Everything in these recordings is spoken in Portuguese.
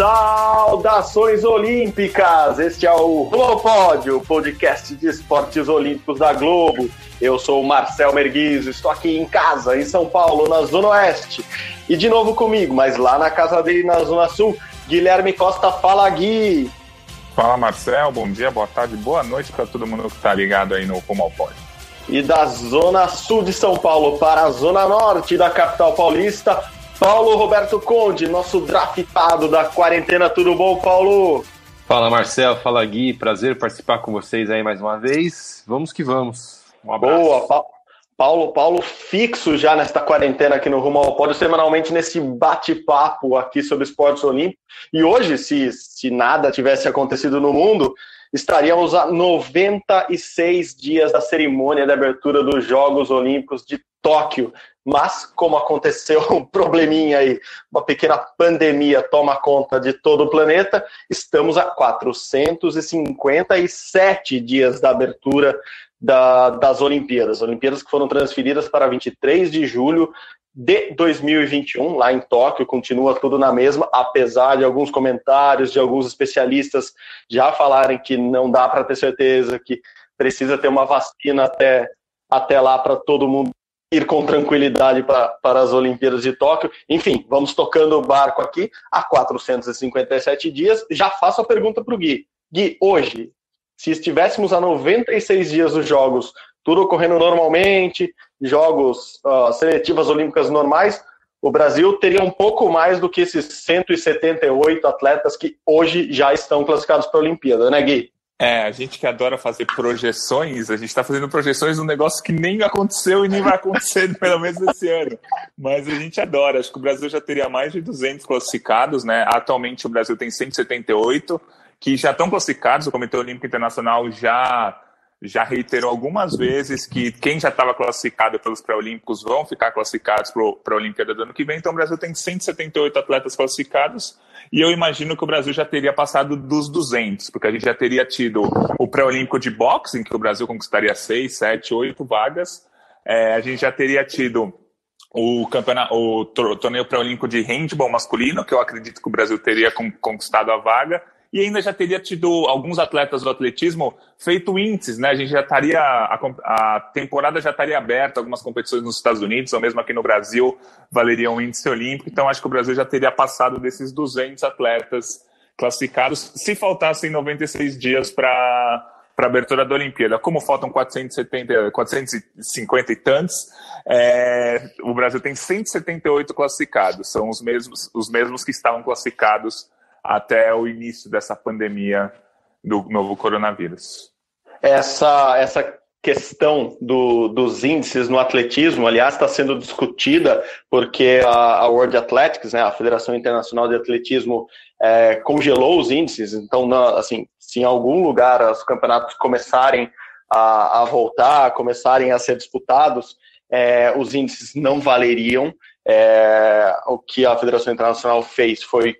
Saudações olímpicas! Este é o Pódio, podcast de esportes olímpicos da Globo. Eu sou o Marcel Merguizo, estou aqui em casa, em São Paulo, na Zona Oeste. E de novo comigo, mas lá na casa dele, na Zona Sul, Guilherme Costa. Fala, Gui! Fala, Marcel. Bom dia, boa tarde, boa noite para todo mundo que está ligado aí no ao Pódio. E da Zona Sul de São Paulo para a Zona Norte da capital paulista, Paulo Roberto Conde, nosso draftado da quarentena. Tudo bom, Paulo? Fala, Marcel. Fala, Gui. Prazer participar com vocês aí mais uma vez. Vamos que vamos. Um Boa, pa Paulo, Paulo fixo já nesta quarentena aqui no Rumo ao Pódio, semanalmente nesse bate-papo aqui sobre esportes olímpicos. E hoje, se, se nada tivesse acontecido no mundo, estaríamos a 96 dias da cerimônia de abertura dos Jogos Olímpicos de Tóquio. Mas, como aconteceu um probleminha aí, uma pequena pandemia toma conta de todo o planeta, estamos a 457 dias da abertura da, das Olimpíadas. Olimpíadas que foram transferidas para 23 de julho de 2021, lá em Tóquio, continua tudo na mesma, apesar de alguns comentários de alguns especialistas já falarem que não dá para ter certeza, que precisa ter uma vacina até, até lá para todo mundo ir com tranquilidade pra, para as Olimpíadas de Tóquio. Enfim, vamos tocando o barco aqui há 457 dias. Já faço a pergunta para o Gui. Gui, hoje, se estivéssemos a 96 dias dos jogos, tudo ocorrendo normalmente, jogos uh, seletivas olímpicas normais, o Brasil teria um pouco mais do que esses 178 atletas que hoje já estão classificados para a Olimpíada, né, Gui? É, a gente que adora fazer projeções, a gente está fazendo projeções de um negócio que nem aconteceu e nem vai acontecer, pelo menos esse ano. Mas a gente adora. Acho que o Brasil já teria mais de 200 classificados, né? Atualmente o Brasil tem 178 que já estão classificados. O Comitê Olímpico Internacional já já reiterou algumas vezes que quem já estava classificado pelos pré-olímpicos vão ficar classificados para a Olimpíada do ano que vem. Então, o Brasil tem 178 atletas classificados e eu imagino que o Brasil já teria passado dos 200, porque a gente já teria tido o pré-olímpico de boxe, em que o Brasil conquistaria 6, 7, 8 vagas. É, a gente já teria tido o, campeonato, o torneio pré-olímpico de handball masculino, que eu acredito que o Brasil teria conquistado a vaga e ainda já teria tido alguns atletas do atletismo feito índices, né? A gente já estaria, a, a, temporada já estaria aberta, algumas competições nos Estados Unidos, ou mesmo aqui no Brasil, valeria um índice olímpico, então acho que o Brasil já teria passado desses 200 atletas classificados, se faltassem 96 dias para para a abertura da Olimpíada. Como faltam 470, 450 e tantos, é, o Brasil tem 178 classificados, são os mesmos, os mesmos que estavam classificados até o início dessa pandemia do novo coronavírus. Essa, essa questão do, dos índices no atletismo, aliás, está sendo discutida porque a, a, World Athletics, né, a Federação Internacional de Atletismo, é, congelou os índices. Então, na, assim, se em algum lugar os campeonatos começarem a, a voltar, começarem a ser disputados, é, os índices não valeriam. É, o que a Federação Internacional fez foi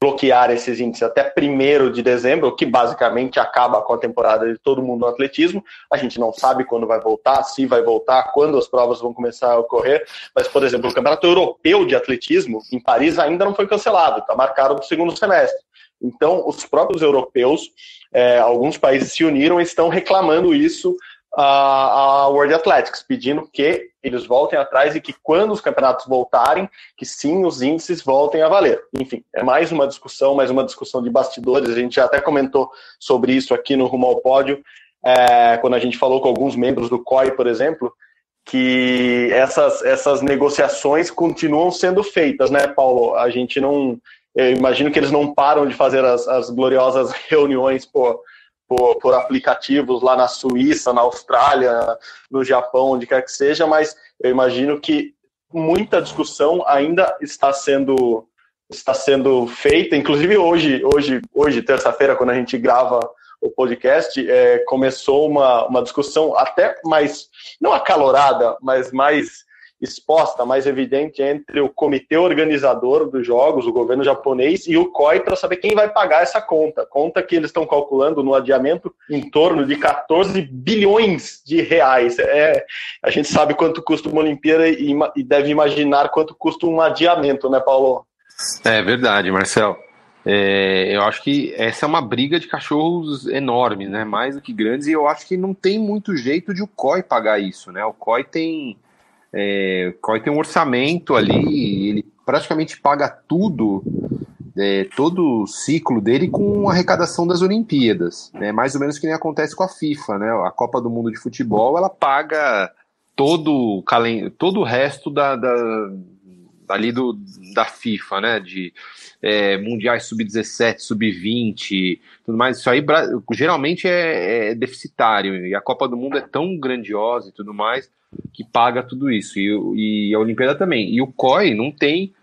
bloquear esses índices até 1 de dezembro, que basicamente acaba com a temporada de todo mundo no atletismo. A gente não sabe quando vai voltar, se vai voltar, quando as provas vão começar a ocorrer. Mas, por exemplo, o Campeonato Europeu de Atletismo em Paris ainda não foi cancelado, está marcado para o segundo semestre. Então, os próprios europeus, é, alguns países se uniram e estão reclamando isso a, World Athletics, pedindo que eles voltem atrás e que quando os campeonatos voltarem, que sim, os índices voltem a valer. Enfim, é mais uma discussão, mais uma discussão de bastidores. A gente já até comentou sobre isso aqui no Rumo ao Pódio, é, quando a gente falou com alguns membros do COI, por exemplo, que essas, essas negociações continuam sendo feitas, né, Paulo? A gente não. Eu imagino que eles não param de fazer as, as gloriosas reuniões por por, por, aplicativos lá na Suíça, na Austrália, no Japão, onde quer que seja, mas eu imagino que muita discussão ainda está sendo está sendo feita, inclusive hoje, hoje, hoje terça-feira, quando a gente grava o podcast, é, começou uma, uma discussão até mais, não acalorada, mas mais exposta, mais evidente entre o comitê organizador dos jogos, o governo japonês, e o COI para saber quem vai pagar essa conta. Conta que eles estão calculando no adiamento em torno de 14 bilhões de reais. É, a gente sabe quanto custa uma Olimpíada e, e deve imaginar quanto custa um adiamento, né, Paulo? É verdade, Marcelo. É, eu acho que essa é uma briga de cachorros enormes, né? Mais do que grandes, e eu acho que não tem muito jeito de o COI pagar isso, né? O COI tem, é, o tem um orçamento ali, ele praticamente paga tudo, é, todo o ciclo dele com a arrecadação das Olimpíadas, né? Mais ou menos que nem acontece com a FIFA, né? A Copa do Mundo de Futebol, ela paga todo, todo o resto da, da ali do, da FIFA, né? De é, mundiais sub-17, sub-20, tudo mais. Isso aí geralmente é, é, deficitário e a Copa do Mundo é tão grandiosa e tudo mais que paga tudo isso e, e a Olimpíada também. E o COI não tem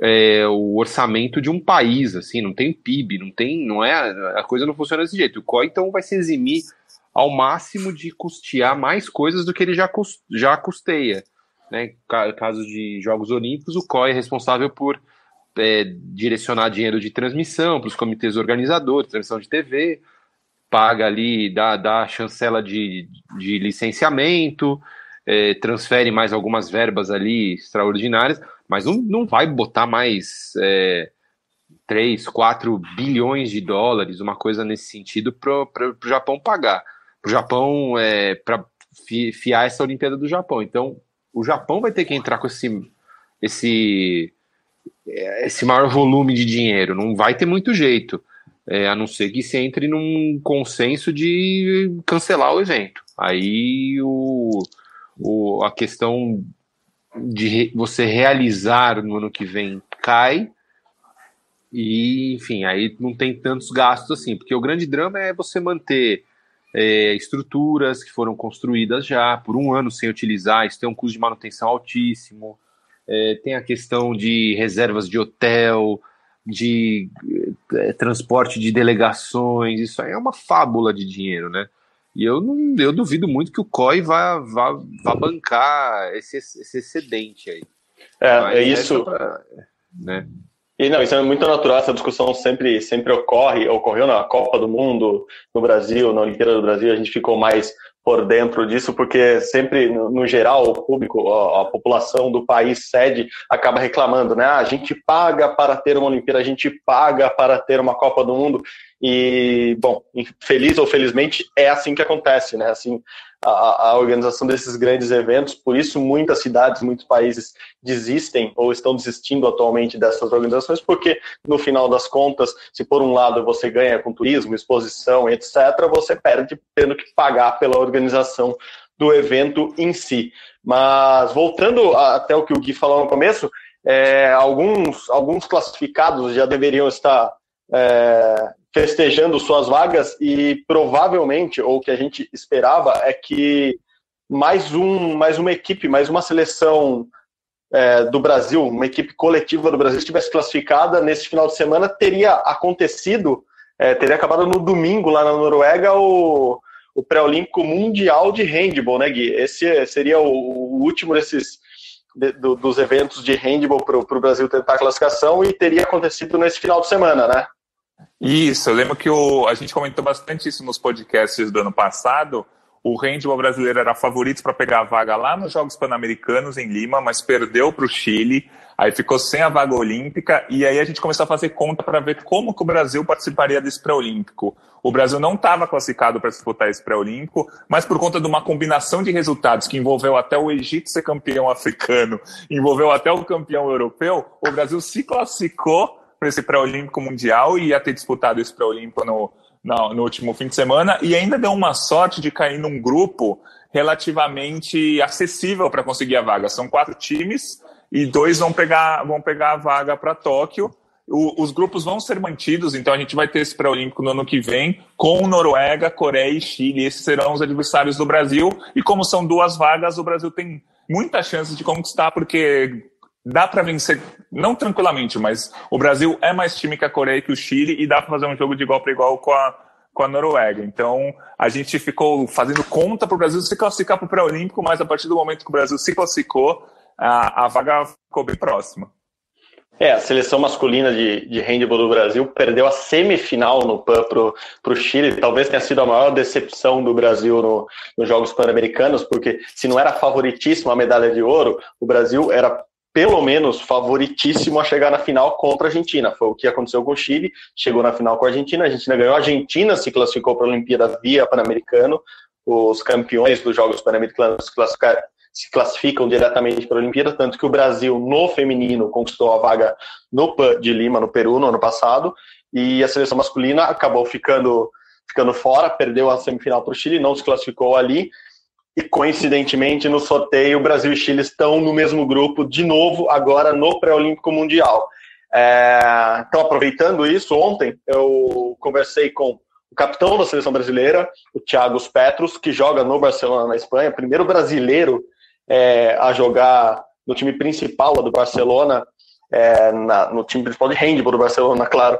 é, o orçamento de um país, assim, não tem PIB, não tem, não é, a coisa não funciona desse jeito. O COI então vai se eximir ao máximo de custear mais coisas do que ele já, já custeia. Né? Caso de Jogos Olímpicos, o COI é responsável por é, direcionar dinheiro de transmissão para os comitês organizadores, transmissão de TV, paga ali, dá, dá chancela de, de licenciamento, é, transfere mais algumas verbas ali extraordinárias, mas não, não vai botar mais é, 3, 4 bilhões de dólares, uma coisa nesse sentido, para o Japão pagar. Para o Japão, é, para fiar essa Olimpíada do Japão. Então, o Japão vai ter que entrar com esse, esse, esse maior volume de dinheiro. Não vai ter muito jeito, é, a não ser que se entre num consenso de cancelar o evento. Aí o, o, a questão de você realizar no ano que vem cai. E, enfim, aí não tem tantos gastos assim, porque o grande drama é você manter é, estruturas que foram construídas já por um ano sem utilizar, isso tem um custo de manutenção altíssimo, é, tem a questão de reservas de hotel, de é, transporte de delegações, isso aí é uma fábula de dinheiro, né? E eu, não, eu duvido muito que o COI vá, vá, vá bancar esse, esse excedente aí. É, Mas é isso. Pra, né? E não, isso é muito natural, essa discussão sempre, sempre ocorre, ocorreu na Copa do Mundo, no Brasil, na Olimpíada do Brasil, a gente ficou mais por dentro disso, porque sempre, no, geral, o público, a, a, população do país sede acaba reclamando, né? Ah, a gente paga para ter uma Olimpíada, a gente paga para ter uma Copa do Mundo, e, bom, feliz ou felizmente, é assim que acontece, né? Assim, a, a, organização desses grandes eventos, por isso muitas cidades, muitos países desistem ou estão desistindo atualmente dessas organizações, porque no final das contas, se por um lado você ganha com turismo, exposição, etc., você perde tendo que pagar pela organização do evento em si. Mas voltando até o que o Gui falou no começo, é, alguns, alguns classificados já deveriam estar é, festejando suas vagas e provavelmente, ou o que a gente esperava, é que mais, um, mais uma equipe, mais uma seleção é, do Brasil, uma equipe coletiva do Brasil estivesse classificada nesse final de semana, teria acontecido, é, teria acabado no domingo lá na Noruega o, o pré-olímpico mundial de handball, né, Gui? Esse seria o, o último desses de, do, dos eventos de handball para o Brasil tentar a classificação e teria acontecido nesse final de semana, né? Isso, eu lembro que o, a gente comentou bastante isso nos podcasts do ano passado. O handball brasileiro era favorito para pegar a vaga lá nos Jogos Pan-Americanos em Lima, mas perdeu para o Chile, aí ficou sem a vaga olímpica, e aí a gente começou a fazer conta para ver como que o Brasil participaria desse pré-olímpico. O Brasil não estava classificado para disputar esse pré-olímpico, mas por conta de uma combinação de resultados que envolveu até o Egito ser campeão africano, envolveu até o campeão europeu, o Brasil se classificou para esse pré-olímpico mundial e ia ter disputado esse pré-olímpico no, no, no, último fim de semana e ainda deu uma sorte de cair num grupo relativamente acessível para conseguir a vaga. São quatro times e dois vão pegar, vão pegar a vaga para Tóquio. O, os grupos vão ser mantidos, então a gente vai ter esse pré-olímpico no ano que vem com Noruega, Coreia e Chile. Esses serão os adversários do Brasil. E como são duas vagas, o Brasil tem muitas chances de conquistar, porque dá para vencer, não tranquilamente, mas o Brasil é mais time que a Coreia e que o Chile e dá para fazer um jogo de igual para igual com a, com a Noruega. Então a gente ficou fazendo conta para o Brasil se classificar para o pré-olímpico, mas a partir do momento que o Brasil se classificou, a, a vaga ficou bem próxima. É, a seleção masculina de, de handball do Brasil perdeu a semifinal no PAN para o Chile. Talvez tenha sido a maior decepção do Brasil no, nos Jogos Pan-Americanos, porque se não era favoritíssimo a medalha de ouro, o Brasil era pelo menos favoritíssimo a chegar na final contra a Argentina. Foi o que aconteceu com o Chile, chegou na final com a Argentina, a Argentina ganhou, a Argentina se classificou para a Olimpíada via Pan-Americano, os campeões dos Jogos Pan-Americanos se classificam diretamente para a Olimpíada, tanto que o Brasil, no feminino, conquistou a vaga no PAN de Lima, no Peru, no ano passado, e a seleção masculina acabou ficando, ficando fora, perdeu a semifinal para o Chile, não se classificou ali, e coincidentemente no sorteio, Brasil e Chile estão no mesmo grupo, de novo, agora no Pré-Olímpico Mundial. É, então, aproveitando isso, ontem eu conversei com o capitão da seleção brasileira, o Thiago Petros, que joga no Barcelona, na Espanha, primeiro brasileiro é, a jogar no time principal do Barcelona, é, na, no time principal de handball do Barcelona, claro,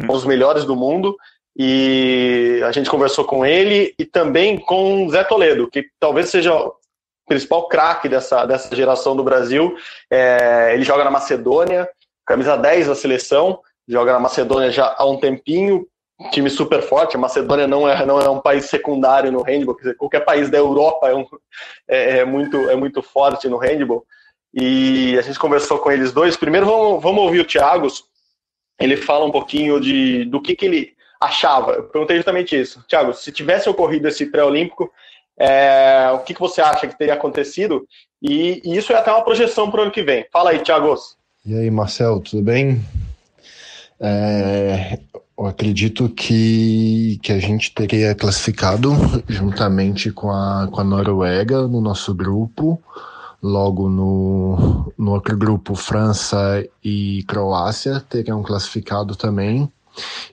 um dos melhores do mundo. E a gente conversou com ele e também com Zé Toledo, que talvez seja o principal craque dessa, dessa geração do Brasil. É, ele joga na Macedônia, camisa 10 da seleção, joga na Macedônia já há um tempinho, time super forte. A Macedônia não é, não é um país secundário no handball, dizer, qualquer país da Europa é, um, é, é, muito, é muito forte no handball. E a gente conversou com eles dois. Primeiro, vamos, vamos ouvir o Thiago. Ele fala um pouquinho de, do que, que ele achava. Eu perguntei justamente isso. Thiago, se tivesse ocorrido esse pré-olímpico, é, o que, que você acha que teria acontecido? E, e isso é até uma projeção para o ano que vem. Fala aí, Thiago. E aí, Marcel, tudo bem? É, eu acredito que, que a gente teria classificado juntamente com a, com a Noruega no nosso grupo. Logo no, no outro grupo, França e Croácia teriam classificado também.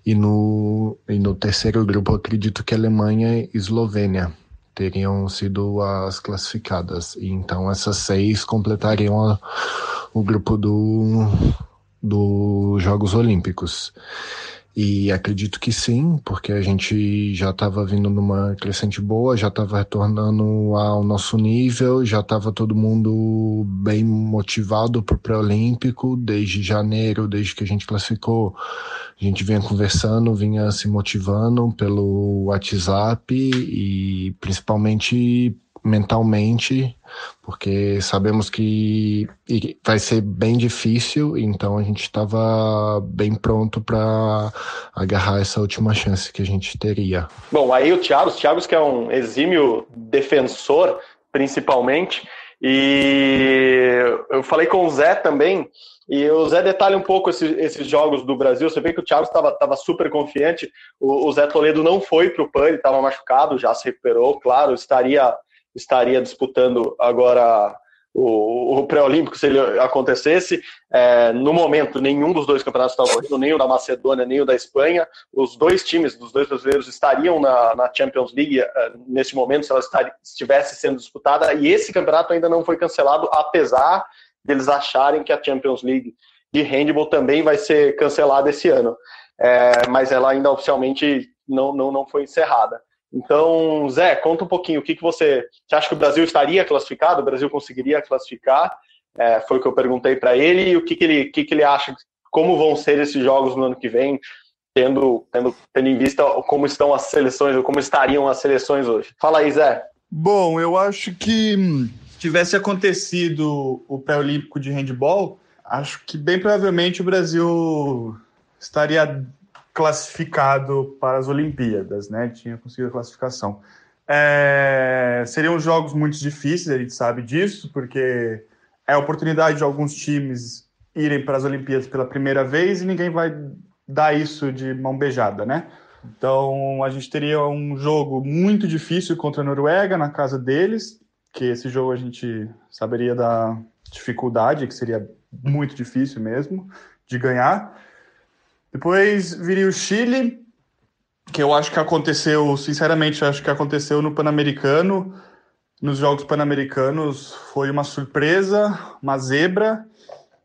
E no, e no terceiro grupo, acredito que Alemanha e Eslovênia teriam sido as classificadas. E então essas seis completariam a, o grupo do, dos Jogos Olímpicos. E acredito que sim, porque a gente já estava vindo numa crescente boa, já estava retornando ao nosso nível, já estava todo mundo bem motivado para o pré-olímpico desde janeiro, desde que a gente classificou. A gente vinha conversando, vinha se motivando pelo WhatsApp e principalmente mentalmente, porque sabemos que vai ser bem difícil, então a gente estava bem pronto para agarrar essa última chance que a gente teria. Bom, aí o Thiago, o Thiago que é um exímio defensor, principalmente, e eu falei com o Zé também, e o Zé detalha um pouco esses, esses jogos do Brasil. Você vê que o Thiago estava super confiante. O, o, Zé Toledo não foi para o PAN, ele estava machucado, já se recuperou, claro, estaria estaria disputando agora o, o pré-olímpico se ele acontecesse. É, no momento, nenhum dos dois campeonatos estava correndo, nem o da Macedônia, nem o da Espanha. Os dois times dos dois brasileiros estariam na, na Champions League é, nesse momento, se ela estivesse sendo disputada, e esse campeonato ainda não foi cancelado, apesar deles acharem que a Champions League de handball também vai ser cancelada esse ano. É, mas ela ainda oficialmente não, não, não foi encerrada. Então, Zé, conta um pouquinho o que, que você, você acha que o Brasil estaria classificado, o Brasil conseguiria classificar? É, foi o que eu perguntei para ele e o que, que, ele, que, que ele acha, como vão ser esses jogos no ano que vem, tendo, tendo, tendo em vista como estão as seleções, ou como estariam as seleções hoje. Fala aí, Zé. Bom, eu acho que hum, tivesse acontecido o pré-olímpico de handball, acho que bem provavelmente o Brasil estaria classificado para as Olimpíadas, né? Tinha conseguido a classificação. É, seriam jogos muito difíceis, a gente sabe disso, porque é a oportunidade de alguns times irem para as Olimpíadas pela primeira vez e ninguém vai dar isso de mão beijada, né? Então a gente teria um jogo muito difícil contra a Noruega na casa deles, que esse jogo a gente saberia da dificuldade, que seria muito difícil mesmo de ganhar. Depois viria o Chile, que eu acho que aconteceu, sinceramente, acho que aconteceu no Pan-Americano. Nos Jogos Pan-Americanos foi uma surpresa, uma zebra,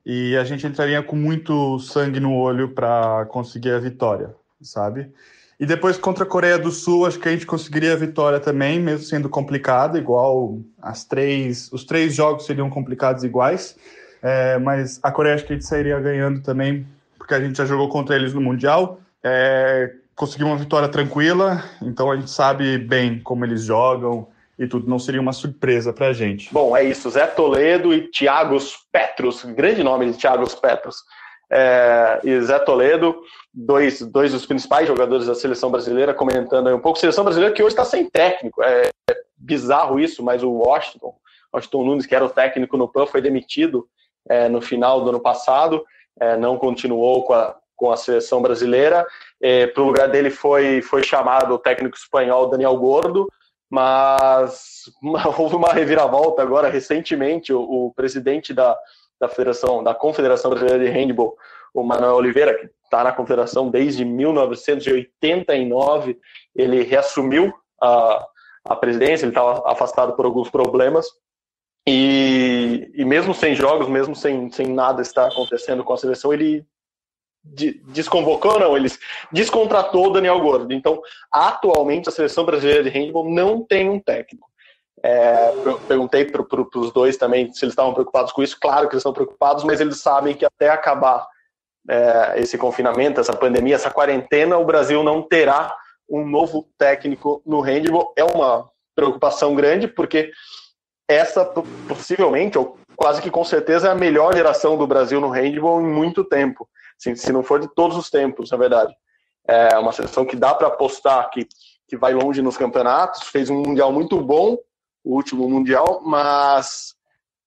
e a gente entraria com muito sangue no olho para conseguir a vitória, sabe? E depois contra a Coreia do Sul, acho que a gente conseguiria a vitória também, mesmo sendo complicado, igual as três, os três jogos seriam complicados iguais. É, mas a Coreia acho que a gente sairia ganhando também, porque a gente já jogou contra eles no Mundial. É, conseguiu uma vitória tranquila, então a gente sabe bem como eles jogam e tudo, não seria uma surpresa para a gente. Bom, é isso. Zé Toledo e Thiagos Petros, grande nome de Thiagos Petros. É, e Zé Toledo, dois, dois dos principais jogadores da seleção brasileira, comentando aí um pouco. Seleção brasileira que hoje está sem técnico. É, é, bizarro isso, mas o Washington, Washington Nunes, que era o técnico no PAN, foi demitido é, no final do ano passado, é, não continuou com a, com a seleção brasileira. É, Para o lugar dele foi, foi chamado o técnico espanhol Daniel Gordo, mas houve uma reviravolta agora recentemente. O, o presidente da, da Federação, da Confederação Brasileira de Handball, o Manuel Oliveira, que está na confederação desde 1989, ele reassumiu a, a presidência, ele estava afastado por alguns problemas, e, e mesmo sem jogos, mesmo sem, sem nada estar acontecendo com a seleção, ele de, desconvocou, não, eles descontratou o Daniel Gordo. Então, atualmente, a seleção brasileira de handball não tem um técnico. É, perguntei para pro, os dois também se eles estavam preocupados com isso. Claro que eles estão preocupados, mas eles sabem que até acabar é, esse confinamento, essa pandemia, essa quarentena, o Brasil não terá um novo técnico no handball. É uma preocupação grande, porque essa possivelmente, ou quase que com certeza, é a melhor geração do Brasil no handball em muito tempo. Se, se não for de todos os tempos, na verdade. É uma seleção que dá para apostar que, que vai longe nos campeonatos, fez um Mundial muito bom, o último Mundial, mas,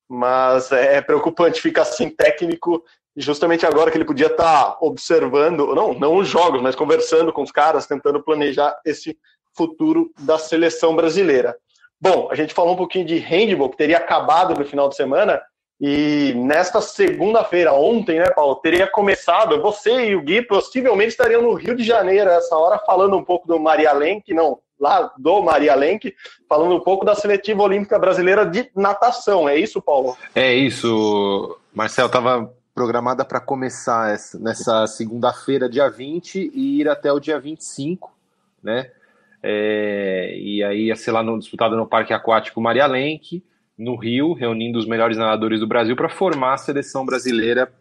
mas é preocupante ficar sem técnico justamente agora que ele podia estar tá observando, não, não os jogos, mas conversando com os caras, tentando planejar esse futuro da seleção brasileira. Bom, a gente falou um pouquinho de handball, que teria acabado no final de semana, e nesta segunda-feira, ontem, né, Paulo, teria começado. Você e o Gui possivelmente estariam no Rio de Janeiro essa hora, falando um pouco do Maria Lenk, não, lá do Maria Lenk, falando um pouco da seletiva olímpica brasileira de natação. É isso, Paulo? É isso, Marcel. Estava programada para começar essa, nessa segunda-feira, dia 20, e ir até o dia 25, né? É, e aí ia ser lá no, disputado no Parque Aquático Maria Lenk no Rio, reunindo os melhores nadadores do Brasil para formar a seleção brasileira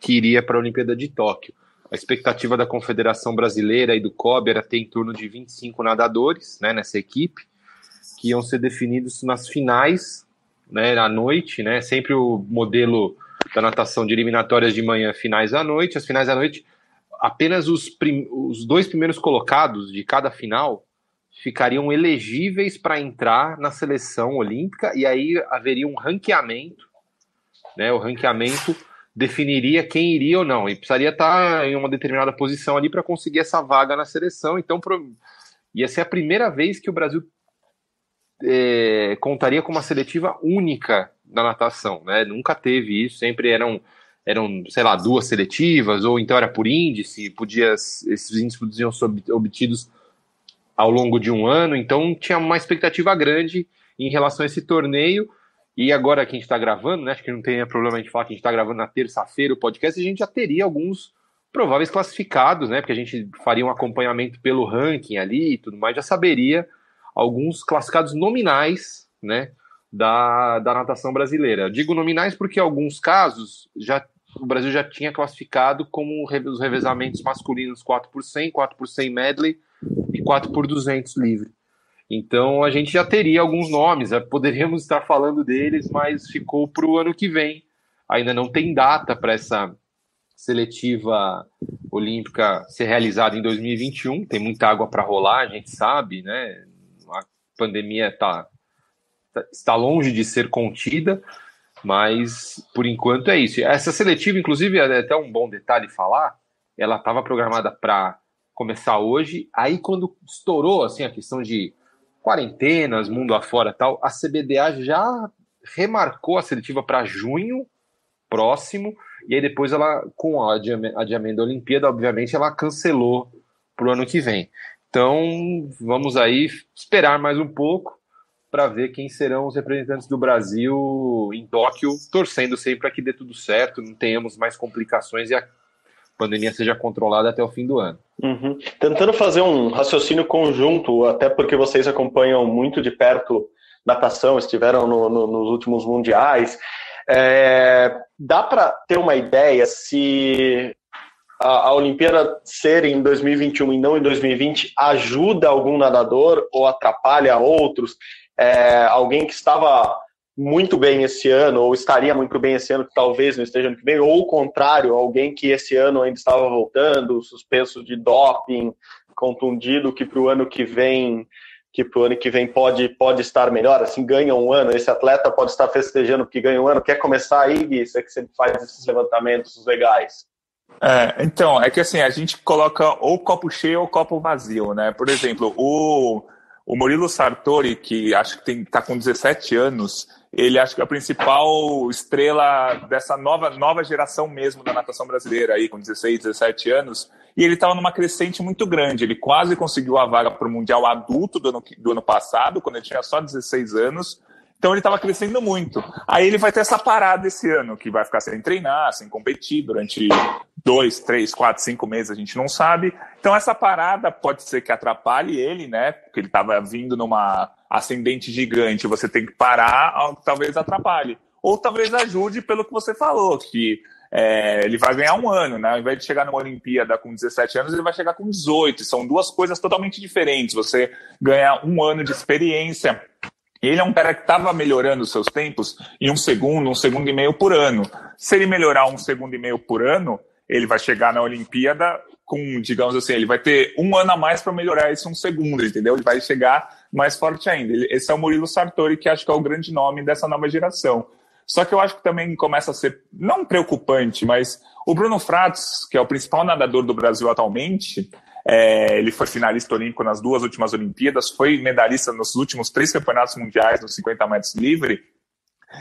que iria para a Olimpíada de Tóquio. A expectativa da Confederação Brasileira e do COB era ter em torno de 25 nadadores né, nessa equipe, que iam ser definidos nas finais, né, à noite, né, sempre o modelo da natação de eliminatórias de manhã, finais à noite. As finais à noite, apenas os, os dois primeiros colocados de cada final ficariam elegíveis para entrar na seleção olímpica e aí haveria um ranqueamento, né? O ranqueamento definiria quem iria ou não e precisaria estar em uma determinada posição ali para conseguir essa vaga na seleção. Então, pro... ia ser a primeira vez que o Brasil é, contaria com uma seletiva única na natação, né? Nunca teve isso, sempre eram eram, sei lá, duas seletivas, ou então era por índice, podia, esses índices podiam ser obtidos ao longo de um ano, então tinha uma expectativa grande em relação a esse torneio. E agora que a gente está gravando, né, acho que não tem problema a gente falar que a gente está gravando na terça-feira o podcast, a gente já teria alguns prováveis classificados, né, porque a gente faria um acompanhamento pelo ranking ali e tudo mais, já saberia alguns classificados nominais, né, da, da natação brasileira. Eu digo nominais porque em alguns casos já o Brasil já tinha classificado como os revezamentos masculinos 4 por 100, 4 por 100 medley, e 4 por 200 livre. Então a gente já teria alguns nomes, poderíamos estar falando deles, mas ficou para o ano que vem. Ainda não tem data para essa seletiva olímpica ser realizada em 2021. Tem muita água para rolar, a gente sabe, né? A pandemia tá, tá, está longe de ser contida, mas por enquanto é isso. Essa seletiva, inclusive, é até um bom detalhe falar. Ela estava programada para começar hoje. Aí, quando estourou assim a questão de quarentenas, mundo afora tal, a CBDA já remarcou a seletiva para junho próximo. E aí, depois, ela, com o adiamento da Olimpíada, obviamente, ela cancelou para o ano que vem. Então, vamos aí esperar mais um pouco para ver quem serão os representantes do Brasil em Tóquio, torcendo sempre para que dê tudo certo, não tenhamos mais complicações e a pandemia seja controlada até o fim do ano. Uhum. Tentando fazer um raciocínio conjunto, até porque vocês acompanham muito de perto natação, estiveram no, no, nos últimos mundiais. É, dá para ter uma ideia se a, a Olimpíada ser em 2021 e não em 2020 ajuda algum nadador ou atrapalha outros? É, alguém que estava muito bem esse ano, ou estaria muito bem esse ano, que talvez não esteja ano que vem, ou o contrário, alguém que esse ano ainda estava voltando, suspenso de doping, contundido, que para o ano que vem que para o ano que vem pode, pode estar melhor, assim, ganha um ano, esse atleta pode estar festejando porque ganha um ano, quer começar aí, Gui, você que sempre faz esses levantamentos legais. É, então, é que assim, a gente coloca ou copo cheio ou copo vazio, né? Por exemplo, o, o Murilo Sartori, que acho que tem, tá com 17 anos, ele acho que é a principal estrela dessa nova, nova geração mesmo da natação brasileira aí, com 16, 17 anos, e ele estava numa crescente muito grande. Ele quase conseguiu a vaga para o Mundial Adulto do ano, do ano passado, quando ele tinha só 16 anos. Então ele estava crescendo muito. Aí ele vai ter essa parada esse ano, que vai ficar sem treinar, sem competir durante dois, três, quatro, cinco meses, a gente não sabe. Então essa parada pode ser que atrapalhe ele, né? Porque ele estava vindo numa ascendente gigante, você tem que parar, talvez atrapalhe. Ou talvez ajude pelo que você falou, que é, ele vai ganhar um ano, né? Ao invés de chegar numa Olimpíada com 17 anos, ele vai chegar com 18. São duas coisas totalmente diferentes. Você ganha um ano de experiência. Ele é um cara que estava melhorando seus tempos em um segundo, um segundo e meio por ano. Se ele melhorar um segundo e meio por ano, ele vai chegar na Olimpíada com, digamos assim, ele vai ter um ano a mais para melhorar esse um segundo, entendeu? Ele vai chegar mais forte ainda. Esse é o Murilo Sartori, que acho que é o grande nome dessa nova geração. Só que eu acho que também começa a ser, não preocupante, mas o Bruno Fratos, que é o principal nadador do Brasil atualmente, é, ele foi finalista olímpico nas duas últimas Olimpíadas, foi medalhista nos últimos três campeonatos mundiais nos 50 metros livre.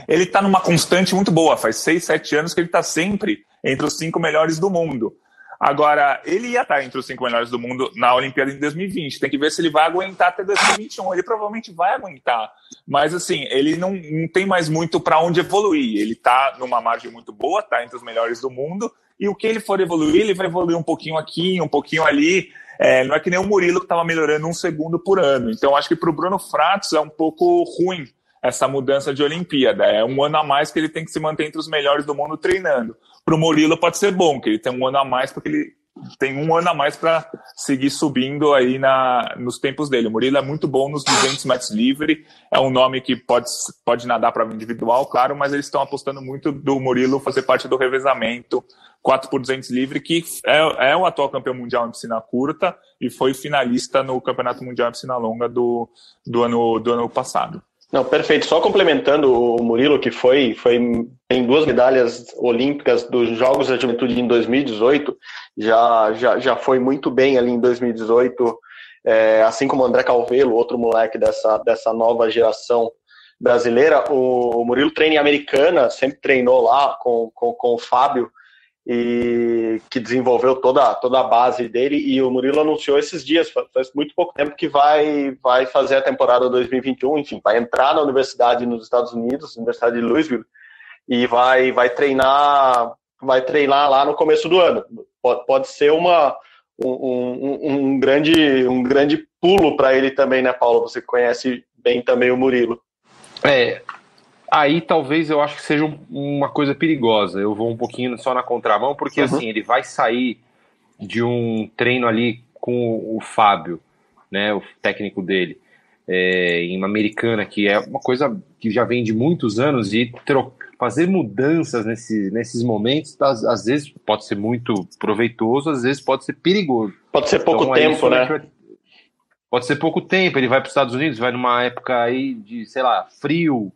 Ele está numa constante muito boa, faz seis, sete anos que ele está sempre entre os cinco melhores do mundo. Agora, ele ia estar entre os cinco melhores do mundo na Olimpíada em 2020. Tem que ver se ele vai aguentar até 2021. Ele provavelmente vai aguentar. Mas, assim, ele não, não tem mais muito para onde evoluir. Ele está numa margem muito boa, está entre os melhores do mundo. E o que ele for evoluir, ele vai evoluir um pouquinho aqui, um pouquinho ali. É, não é que nem o Murilo que estava melhorando um segundo por ano. Então, acho que para o Bruno Fratos é um pouco ruim essa mudança de Olimpíada. É um ano a mais que ele tem que se manter entre os melhores do mundo treinando. Para o Murilo pode ser bom, que ele tem um ano a mais, porque ele tem um ano a mais para seguir subindo aí na, nos tempos dele. O Murilo é muito bom nos 200 metros livre, é um nome que pode, pode nadar para individual, claro, mas eles estão apostando muito do Murilo fazer parte do revezamento 4 por 200 livre, que é, é o atual campeão mundial em piscina curta e foi finalista no Campeonato Mundial em piscina longa do, do, ano, do ano passado. Não, perfeito. Só complementando o Murilo, que foi, foi tem duas medalhas olímpicas dos Jogos da Juventude em 2018, já, já, já foi muito bem ali em 2018, é, assim como o André Calvelo, outro moleque dessa, dessa nova geração brasileira. O, o Murilo treina em Americana, sempre treinou lá com, com, com o Fábio, e que desenvolveu toda, toda a base dele e o Murilo anunciou esses dias, faz muito pouco tempo que vai, vai fazer a temporada 2021, enfim, vai entrar na universidade nos Estados Unidos, Universidade de Louisville, e vai, vai treinar vai treinar lá no começo do ano. Pode, pode ser uma, um, um, um grande, um grande pulo para ele também, né, Paulo? Você conhece bem também o Murilo. É, aí talvez eu acho que seja uma coisa perigosa. Eu vou um pouquinho só na contramão, porque uhum. assim, ele vai sair de um treino ali com o Fábio, né, o técnico dele, é, em uma americana, que é uma coisa que já vem de muitos anos, e fazer mudanças nesse, nesses momentos, às, às, vezes pode ser muito proveitoso, às vezes pode ser perigoso. Pode ser pouco então, tempo, né? Vai, pode ser pouco tempo, ele vai para os Estados Unidos, vai numa época aí de, sei lá, frio,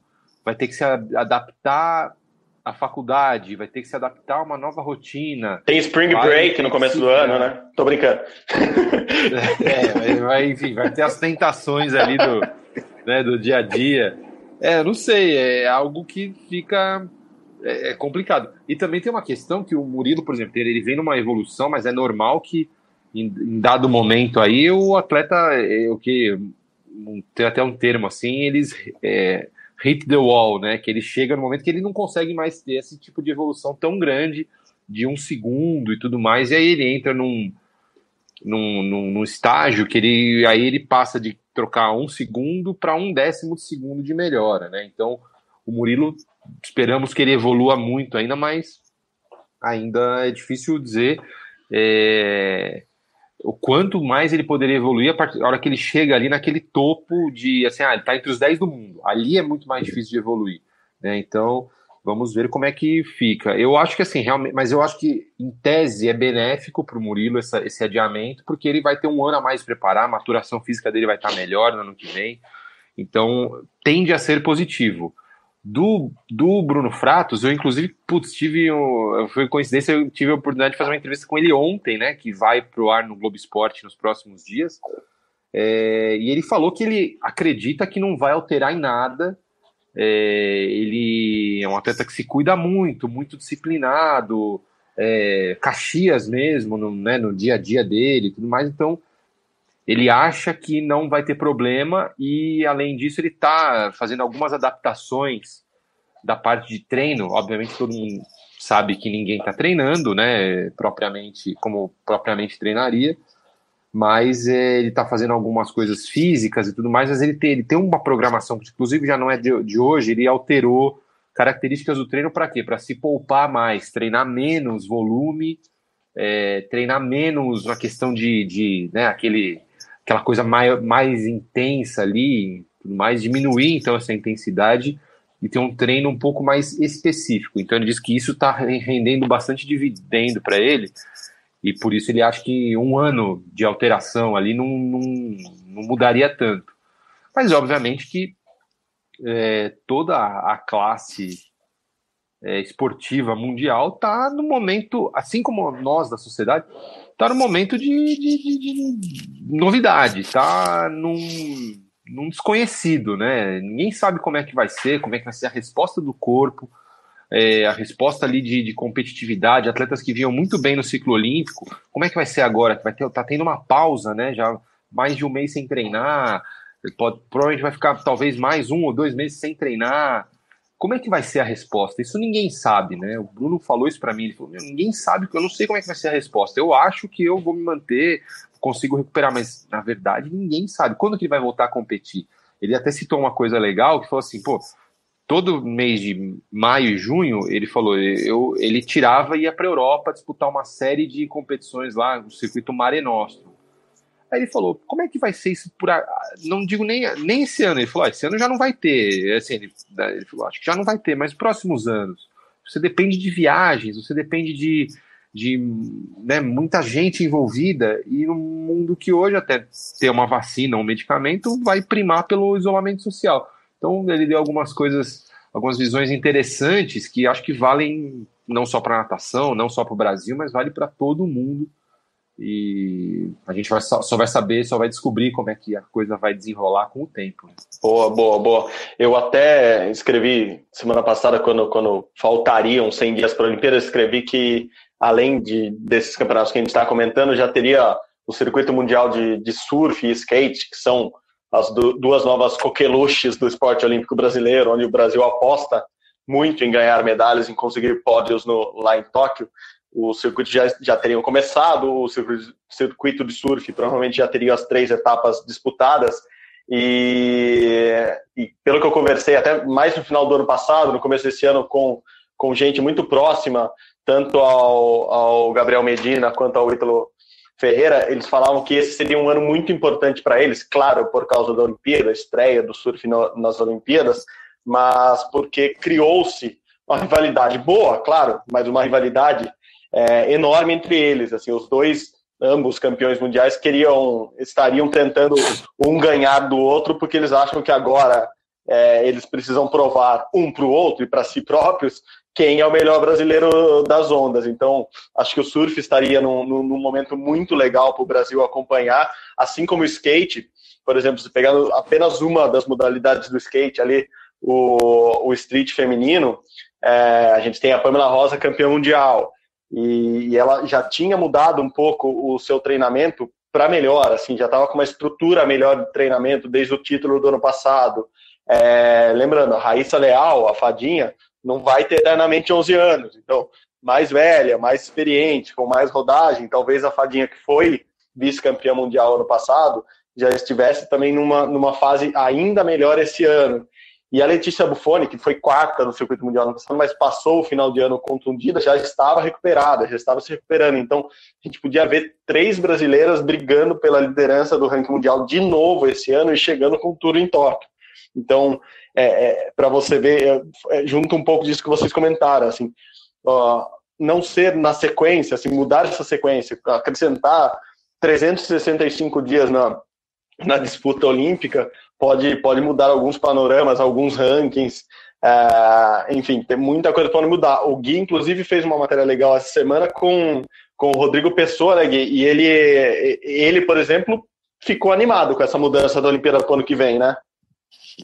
vai ter que se adaptar à faculdade, vai ter que se adaptar a uma nova rotina. Tem spring break no começo do ano, né? Tô brincando. É, vai, enfim, vai ter as tentações ali do, né, do dia a dia. É, não sei, é algo que fica é, é complicado. E também tem uma questão que o Murilo, por exemplo, ele vem numa evolução, mas é normal que em, em dado momento aí o atleta, é, o que tem até um termo assim, eles é, hit the wall, né? Que ele chega no momento que ele não consegue mais ter esse tipo de evolução tão grande de um segundo e tudo mais, e aí ele entra num, num, num, num estágio que ele aí ele passa de trocar um segundo para um décimo de segundo de melhora, né? Então o Murilo esperamos que ele evolua muito ainda, mas ainda é difícil dizer é, o quanto mais ele poderia evoluir a partir da hora que ele chega ali naquele topo de assim, ah, ele está entre os 10 do mundo. Ali é muito mais difícil de evoluir, né? Então Vamos ver como é que fica. Eu acho que assim, realmente, mas eu acho que em tese é benéfico para o Murilo essa, esse adiamento, porque ele vai ter um ano a mais preparar, a maturação física dele vai estar melhor no ano que vem. Então, tende a ser positivo. Do, do Bruno Fratos, eu inclusive, putz, tive, foi coincidência, eu tive a oportunidade de fazer uma entrevista com ele ontem, né, que vai pro ar no Globo Esporte nos próximos dias, é, e ele falou que ele acredita que não vai alterar em nada é, ele é um atleta que se cuida muito, muito disciplinado, é, Caxias mesmo, no, né, no dia a dia dele tudo mais. Então, ele acha que não vai ter problema e, além disso, ele está fazendo algumas adaptações da parte de treino. Obviamente, todo mundo sabe que ninguém está treinando, né, propriamente, como propriamente treinaria mas é, ele está fazendo algumas coisas físicas e tudo mais, mas ele tem, ele tem uma programação que, inclusive, já não é de, de hoje, ele alterou características do treino para quê? Para se poupar mais, treinar menos volume, é, treinar menos na questão de, de né, aquele, aquela coisa mais, mais intensa ali, mais diminuir então essa intensidade e ter um treino um pouco mais específico. Então ele diz que isso está rendendo bastante dividendo para ele, e por isso ele acha que um ano de alteração ali não, não, não mudaria tanto. Mas obviamente que é, toda a classe é, esportiva mundial está no momento, assim como nós da sociedade, está no momento de, de, de, de novidade, está num, num desconhecido, né? Ninguém sabe como é que vai ser, como é que vai ser a resposta do corpo é, a resposta ali de, de, competitividade, atletas que vinham muito bem no ciclo olímpico, como é que vai ser agora? Vai ter, tá tendo uma pausa, né? Já mais de um mês sem treinar, pode, provavelmente vai ficar talvez mais um ou dois meses sem treinar. Como é que vai ser a resposta? Isso ninguém sabe, né? O Bruno falou isso para mim, ele falou: ninguém sabe, eu não sei como é que vai ser a resposta. Eu acho que eu vou me manter, consigo recuperar, mas na verdade ninguém sabe. Quando que ele vai voltar a competir? Ele até citou uma coisa legal que falou assim, pô, todo mês de maio e junho, ele falou, eu, ele tirava e ia para a Europa disputar uma série de competições lá, no circuito Mare Nostrum. Aí ele falou, como é que vai ser isso por a... não digo nem, nem esse ano, ele falou, ah, esse ano já não vai ter, assim, ele, ele falou, acho que já não vai ter, mas próximos anos, você depende de viagens, você depende de, de né, muita gente envolvida, e no mundo que hoje até ter uma vacina, um medicamento, vai primar pelo isolamento social. Então ele deu algumas coisas, algumas visões interessantes que acho que valem não só para a natação, não só para o Brasil, mas vale para todo mundo. E a gente vai, só vai saber, só vai descobrir como é que a coisa vai desenrolar com o tempo. Né? Boa, boa, boa. Eu até escrevi semana passada, quando, quando faltariam 100 dias para a Olimpíada, escrevi que além de, desses campeonatos que a gente está comentando, já teria o circuito mundial de, de surf e skate, que são as duas novas coqueluches do esporte olímpico brasileiro, onde o Brasil aposta muito em ganhar medalhas, em conseguir pódios no, lá em Tóquio. O circuito já, já teriam começado, o circuito, de surf provavelmente já teria as três etapas disputadas. E, e, pelo que eu conversei até mais no final do ano passado, no começo desse ano, com, com gente muito próxima, tanto ao, ao Gabriel Medina quanto ao Ítalo Ferreira, eles falavam que esse seria um ano muito importante para eles, claro, por causa da Olimpíada, estreia do surf no, nas Olimpíadas, mas porque criou-se uma rivalidade boa, claro, mas uma rivalidade é, enorme entre eles. Assim, os dois, ambos campeões mundiais, queriam, estariam tentando um ganhar do outro, porque eles acham que agora é, eles precisam provar um para o outro e para si próprios quem é o melhor brasileiro das ondas. Então, acho que o surf estaria num, num momento muito legal para o Brasil acompanhar, assim como o skate. Por exemplo, se pegando apenas uma das modalidades do skate ali, o, o street feminino, é, a gente tem a Pamela Rosa campeã mundial. E, e ela já tinha mudado um pouco o seu treinamento para melhor, assim, já estava com uma estrutura melhor de treinamento desde o título do ano passado. É, lembrando, a Raíssa Leal, a Fadinha, não vai ter eternamente 11 anos. Então, mais velha, mais experiente, com mais rodagem, talvez a Fadinha que foi vice-campeã mundial ano passado, já estivesse também numa, numa fase ainda melhor esse ano. E a Letícia Buffoni, que foi quarta no circuito mundial no passado, mas passou o final de ano contundida, já estava recuperada, já estava se recuperando. Então, a gente podia ver três brasileiras brigando pela liderança do ranking mundial de novo esse ano e chegando com tudo em Tóquio. Então, é, é, para você ver, é, junto um pouco disso que vocês comentaram, assim, ó, não ser na sequência, assim, mudar essa sequência, acrescentar 365 dias na, na disputa olímpica, pode, pode mudar alguns panoramas, alguns rankings, é, enfim, tem muita coisa para mudar. O Gui, inclusive, fez uma matéria legal essa semana com, com o Rodrigo Pessoa, né, Gui? E ele, ele, por exemplo, ficou animado com essa mudança da Olimpíada para o ano que vem, né?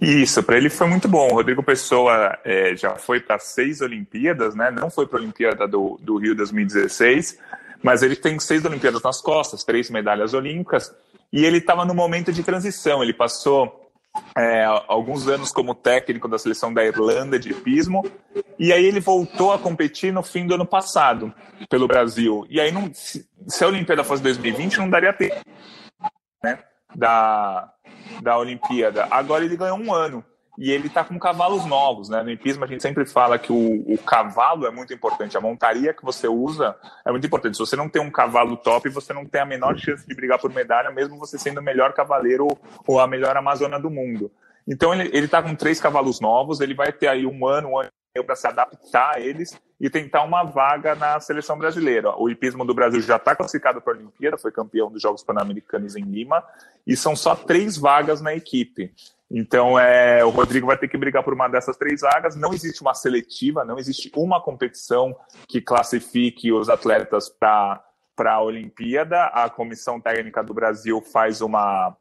Isso, para ele foi muito bom. O Rodrigo Pessoa é, já foi para seis Olimpíadas, né? Não foi para a Olimpíada do, do Rio 2016, mas ele tem seis Olimpíadas nas costas, três medalhas olímpicas, e ele estava no momento de transição. Ele passou é, alguns anos como técnico da seleção da Irlanda de pismo, e aí ele voltou a competir no fim do ano passado pelo Brasil. E aí, não, se a Olimpíada fosse 2020, não daria tempo né, da, da Olimpíada. Agora ele ganhou um ano e ele está com cavalos novos, né? No hipismo a gente sempre fala que o, o, cavalo é muito importante, a montaria que você usa é muito importante. Se você não tem um cavalo top, você não tem a menor chance de brigar por medalha, mesmo você sendo o melhor cavaleiro ou a melhor amazona do mundo. Então ele está com três cavalos novos, ele vai ter aí um ano, um ano para se adaptar a eles e tentar uma vaga na seleção brasileira. O hipismo do Brasil já está classificado para a Olimpíada, foi campeão dos Jogos Pan-Americanos em Lima, e são só três vagas na equipe. Então, é, o Rodrigo vai ter que brigar por uma dessas três vagas. Não existe uma seletiva, não existe uma competição que classifique os atletas para a Olimpíada. A comissão técnica do Brasil faz uma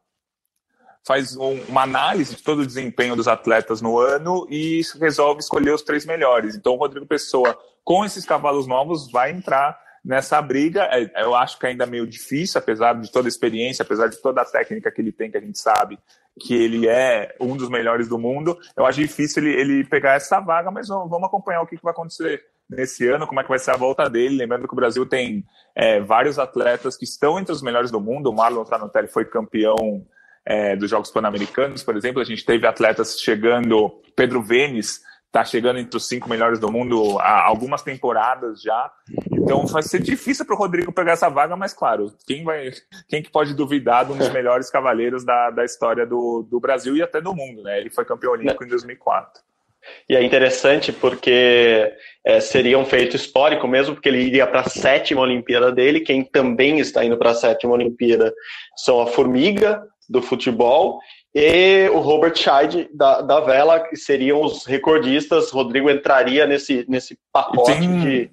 faz um, uma análise de todo o desempenho dos atletas no ano e resolve escolher os três melhores. Então, o Rodrigo Pessoa, com esses cavalos novos, vai entrar nessa briga. É, eu acho que ainda é meio difícil, apesar de toda a experiência, apesar de toda a técnica que ele tem, que a gente sabe que ele é um dos melhores do mundo. Eu acho difícil ele, ele pegar essa vaga, mas vamos acompanhar o que, que vai acontecer nesse ano, como é que vai ser a volta dele. Lembrando que o Brasil tem é, vários atletas que estão entre os melhores do mundo. O Marlon Tanotelli foi campeão é, dos Jogos Pan-Americanos, por exemplo. A gente teve atletas chegando, Pedro Vênis está chegando entre os cinco melhores do mundo há algumas temporadas já. Então vai ser difícil para o Rodrigo pegar essa vaga, mas claro, quem vai, quem que pode duvidar de um dos melhores cavaleiros da, da história do, do Brasil e até do mundo, né? Ele foi campeão olímpico em 2004. E é interessante porque é, seria um feito histórico mesmo, porque ele iria para a sétima Olimpíada dele. Quem também está indo para a sétima Olimpíada são a Formiga do futebol e o Robert Scheid da, da Vela, que seriam os recordistas. Rodrigo entraria nesse, nesse pacote tem, de.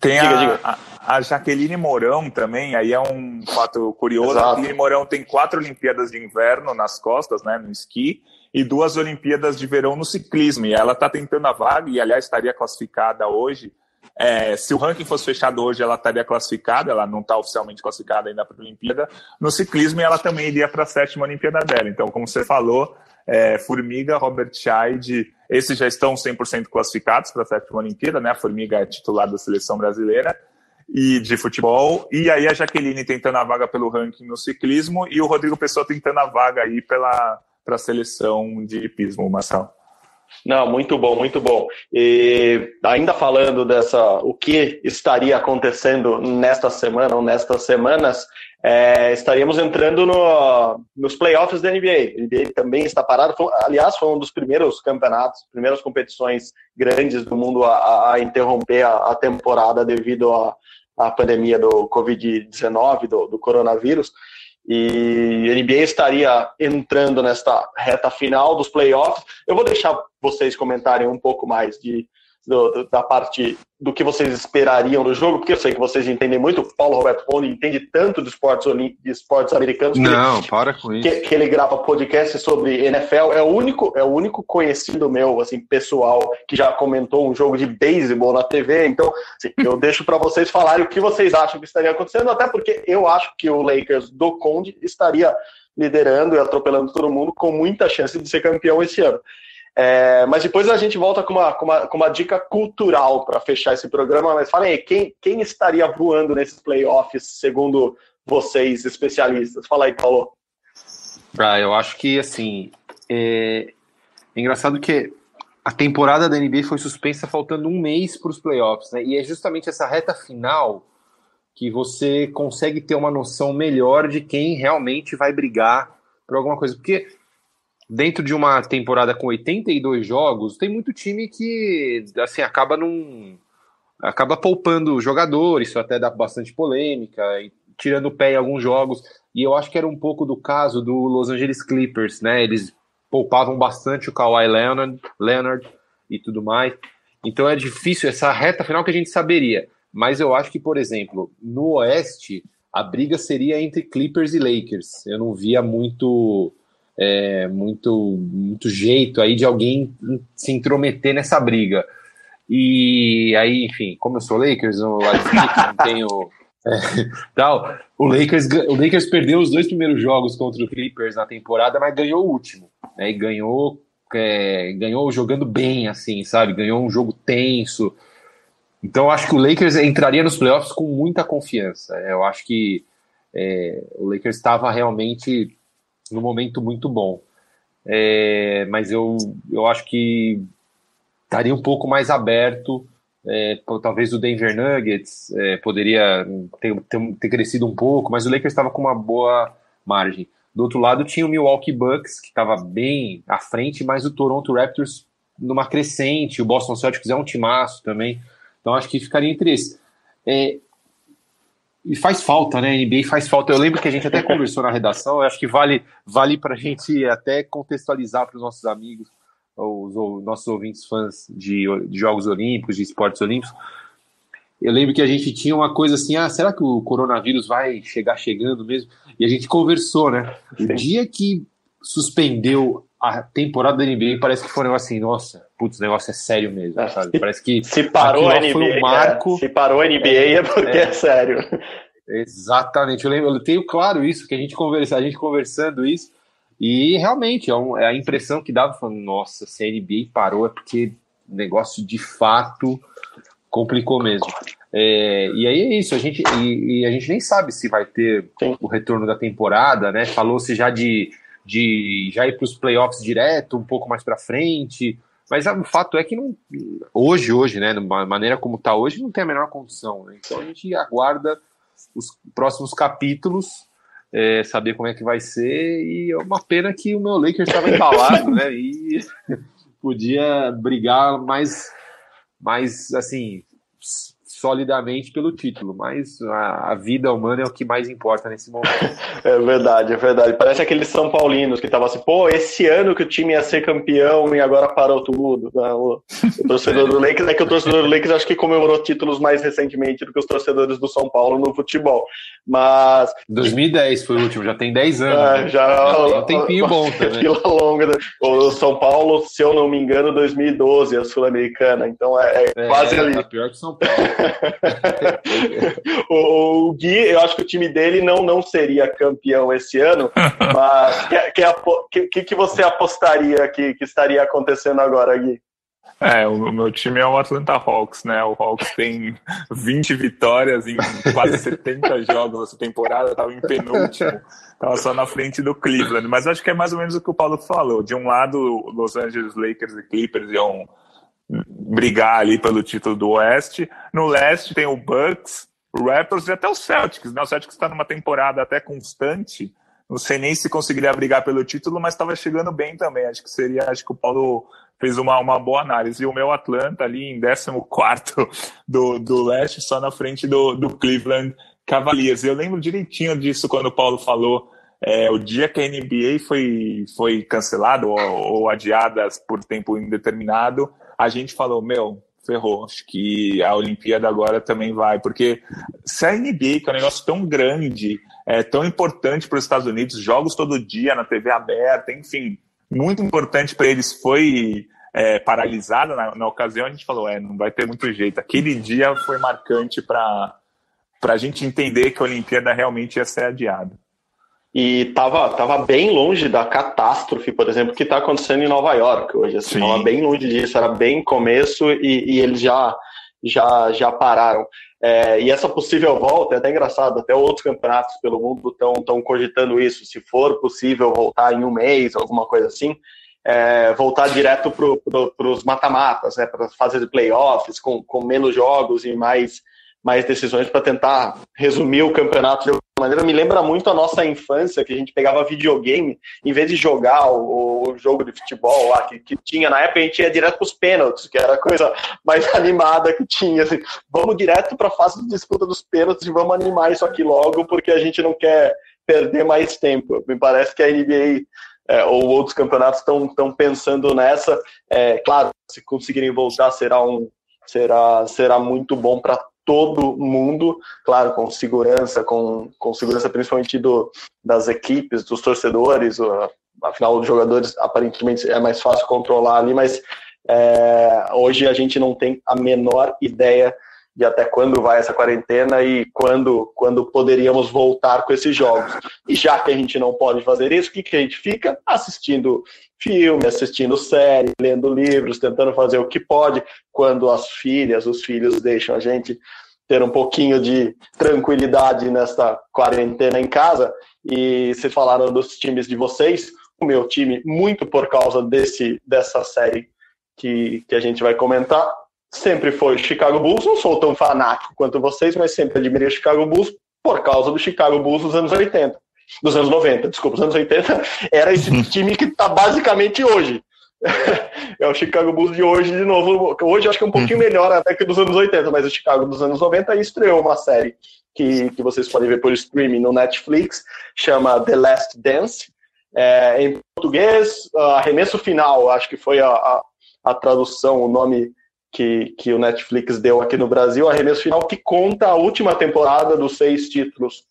Tem diga, a, diga. a, Jaqueline Mourão também, aí é um fato curioso. Exato. A Jaqueline Mourão tem quatro Olimpíadas de inverno nas costas, né, no esqui, e duas Olimpíadas de verão no ciclismo. E ela está tentando a vaga, e aliás estaria classificada hoje é, se o ranking fosse fechado hoje, ela estaria classificada, ela não está oficialmente classificada ainda para a Olimpíada. No ciclismo, ela também iria para a sétima Olimpíada dela. Então, como você falou, é, Formiga, Robert Scheid, esses já estão 100% classificados para a sétima Olimpíada, né? A Formiga é titular da seleção brasileira e de futebol. E aí a Jaqueline tentando a vaga pelo ranking no ciclismo e o Rodrigo Pessoa tentando a vaga aí pela para a seleção de hipismo, Marcelo. Não, muito bom, muito bom. E ainda falando dessa, o que estaria acontecendo nesta semana ou nestas semanas, é, estaríamos entrando no, nos playoffs da NBA. A NBA também está parado. Aliás, foi um dos primeiros campeonatos, primeiras competições grandes do mundo a, a interromper a, a, temporada devido à pandemia do Covid-19, do, do coronavírus e a NBA estaria entrando nesta reta final dos playoffs. Eu vou deixar vocês comentarem um pouco mais de do, da parte do que vocês esperariam do jogo, porque eu sei que vocês entendem muito. O Paulo Roberto Poni entende tanto de esportes, de esportes americanos. Não, ele, para com isso. Que, que, ele grava podcast sobre NFL. É o único, é o único conhecido meu, assim, pessoal, que já comentou um jogo de beisebol na TV. Então, assim, eu deixo para vocês falarem o que vocês acham que estaria acontecendo, até porque eu acho que o Lakers do Conde estaria liderando e atropelando todo mundo com muita chance de ser campeão esse ano. É, mas depois a gente volta com uma, com uma, com uma dica cultural para fechar esse programa. Mas falem aí, quem, quem estaria voando nesses playoffs, segundo vocês, especialistas? Fala aí, Paulo. Ah, eu acho que, assim, é, é engraçado que a temporada da NBA foi suspensa faltando um mês para os playoffs, né? E é justamente essa reta final que você consegue ter uma noção melhor de quem realmente vai brigar por alguma coisa. Porque dentro de uma temporada com 82 jogos, tem muito time que assim acaba num acaba poupando jogadores, isso até dá bastante polêmica, tirando o pé em alguns jogos. E eu acho que era um pouco do caso do Los Angeles Clippers, né? Eles poupavam bastante o Kawhi Leonard, Leonard e tudo mais. Então é difícil essa reta final que a gente saberia. Mas eu acho que, por exemplo, no Oeste, a briga seria entre Clippers e Lakers. Eu não via muito, é, muito, muito jeito aí de alguém se intrometer nessa briga. E aí, enfim, como eu sou Lakers, eu não tenho. É, tal, o Lakers, o Lakers perdeu os dois primeiros jogos contra o Clippers na temporada, mas ganhou o último. Né, e ganhou, é, ganhou jogando bem, assim, sabe? Ganhou um jogo tenso. Então eu acho que o Lakers entraria nos playoffs com muita confiança. Eu acho que é, o Lakers estava realmente num momento muito bom. É, mas eu, eu acho que estaria um pouco mais aberto. É, talvez o Denver Nuggets é, poderia ter, ter, ter, crescido um pouco, mas o Lakers estava com uma boa margem. Do outro lado tinha o Milwaukee Bucks, que estava bem à frente, mas o Toronto Raptors numa crescente, o Boston Celtics é um timaço também. Então acho que ficaria entre esses. É, e faz falta, né? NBA faz falta. Eu lembro que a gente até conversou na redação. Eu acho que vale, vale para a gente até contextualizar para os nossos amigos, os, os, nossos ouvintes fãs de, de Jogos Olímpicos, de esportes olímpicos. Eu lembro que a gente tinha uma coisa assim: ah, será que o coronavírus vai chegar chegando mesmo? E a gente conversou, né? O dia que suspendeu a temporada da NBA parece que foi um negócio assim, nossa, putz, o negócio é sério mesmo, é. sabe? Parece que se parou a NBA, foi um marco. É, se parou a NBA é, é porque é, é sério. Exatamente, eu lembro, eu tenho claro isso, que a gente conversa, a gente conversando isso, e realmente é, um, é a impressão que dava, falando, nossa, se a NBA parou é porque o negócio de fato complicou mesmo. É, e aí é isso, a gente, e, e, a gente nem sabe se vai ter Sim. o retorno da temporada, né? Falou-se já de de já ir para os playoffs direto, um pouco mais para frente. Mas o fato é que não, hoje, hoje, né, da maneira como está hoje, não tem a menor condição. Né? Então a gente aguarda os próximos capítulos, é, saber como é que vai ser. E é uma pena que o meu Lakers estava embalado, né? E podia brigar mais, mais assim, solidamente pelo título, mas a, a, vida humana é o que mais importa nesse momento. É verdade, é verdade. Parece aqueles São Paulinos que estavam assim, pô, esse ano que o time ia ser campeão e agora parou tudo. Né? O, o, torcedor do Lakers é que o torcedor do Lakers acho que comemorou títulos mais recentemente do que os torcedores do São Paulo no futebol. Mas. 2010 foi o último, já tem 10 anos. É, né? já, já tem um tempinho bom também. Longa. Né? O São Paulo, se eu não me engano, 2012, a Sul-Americana. Então é, é, é quase ali. Tá pior que São Paulo. o, o, Gui, eu acho que o time dele não, não seria campeão esse ano, mas que, que, que você apostaria que, que estaria acontecendo agora, Gui? É, o meu time é o Atlanta Hawks, né? O Hawks tem 20 vitórias em quase 70 jogos essa temporada, estava em penúltimo, estava só na frente do Cleveland. Mas acho que é mais ou menos o que o Paulo falou. De um lado, Los Angeles Lakers e Clippers iam brigar ali pelo título do Oeste. No Leste tem o Bucks, o Raptors e até o Celtics. Né? O Celtics está numa temporada até constante. Não sei nem se conseguiria brigar pelo título, mas estava chegando bem também. Acho que seria, acho que o Paulo fez uma, uma boa análise. E o meu Atlanta ali em 14 do, do leste, só na frente do, do Cleveland Cavaliers. Eu lembro direitinho disso quando o Paulo falou é, o dia que a NBA foi, foi cancelada ou, ou adiada por tempo indeterminado, a gente falou, meu, ferrou. Acho que a Olimpíada agora também vai, porque se a NBA, que é um negócio tão grande, é tão importante para os Estados Unidos, jogos todo dia na TV aberta, enfim, muito importante para eles, foi é, paralisada na, na, ocasião, a gente falou, é, não vai ter muito jeito. Aquele dia foi marcante para a gente entender que a Olimpíada realmente ia ser adiada. E estava tava bem longe da catástrofe, por exemplo, que está acontecendo em Nova York hoje. Assim, estava bem longe disso, era bem começo e, e eles já, já, já pararam. É, e essa possível volta é até engraçado, até outros campeonatos pelo mundo estão cogitando isso, se for possível voltar em um mês, alguma coisa assim, é, voltar direto para pro, os mata-matas, né, para fazer de playoffs, com, com menos jogos e mais mais decisões para tentar resumir o campeonato de alguma maneira. Me lembra muito a nossa infância, que a gente pegava videogame, em vez de jogar o, o jogo de futebol lá que, que, tinha na época, a gente ia direto para os pênaltis, que era a coisa mais animada que tinha. Assim, vamos direto para a fase de disputa dos pênaltis e vamos animar isso aqui logo, porque a gente não quer perder mais tempo. Me parece que a NBA é, ou outros campeonatos estão pensando nessa. É, claro, se conseguirem voltar, será um será será muito bom para todo mundo, claro, com segurança, com, com segurança principalmente do, das equipes, dos torcedores, afinal, os jogadores aparentemente é mais fácil controlar ali, mas é, hoje a gente não tem a menor ideia de até quando vai essa quarentena e quando, quando poderíamos voltar com esses jogos. E já que a gente não pode fazer isso, o que, que a gente fica? Assistindo filme, assistindo série, lendo livros, tentando fazer o que pode, quando as filhas, os filhos deixam a gente ter um pouquinho de tranquilidade nesta quarentena em casa. E se falaram dos times de vocês, o meu time, muito por causa desse, dessa série que, que a gente vai comentar, sempre foi o Chicago Bulls. Não sou tão fanático quanto vocês, mas sempre admirei o Chicago Bulls por causa do Chicago Bulls dos anos 80. Dos anos 90, desculpa, os anos 80 era esse time que está basicamente hoje. é o Chicago Bulls de hoje de novo. Hoje acho que é um pouquinho melhor até que dos anos 80, mas o Chicago dos anos 90 estreou uma série que, que vocês podem ver por streaming no Netflix, chama The Last Dance. É, em português, arremesso final, acho que foi a, a, a tradução, o nome que, que o Netflix deu aqui no Brasil, arremesso final, que conta a última temporada dos seis títulos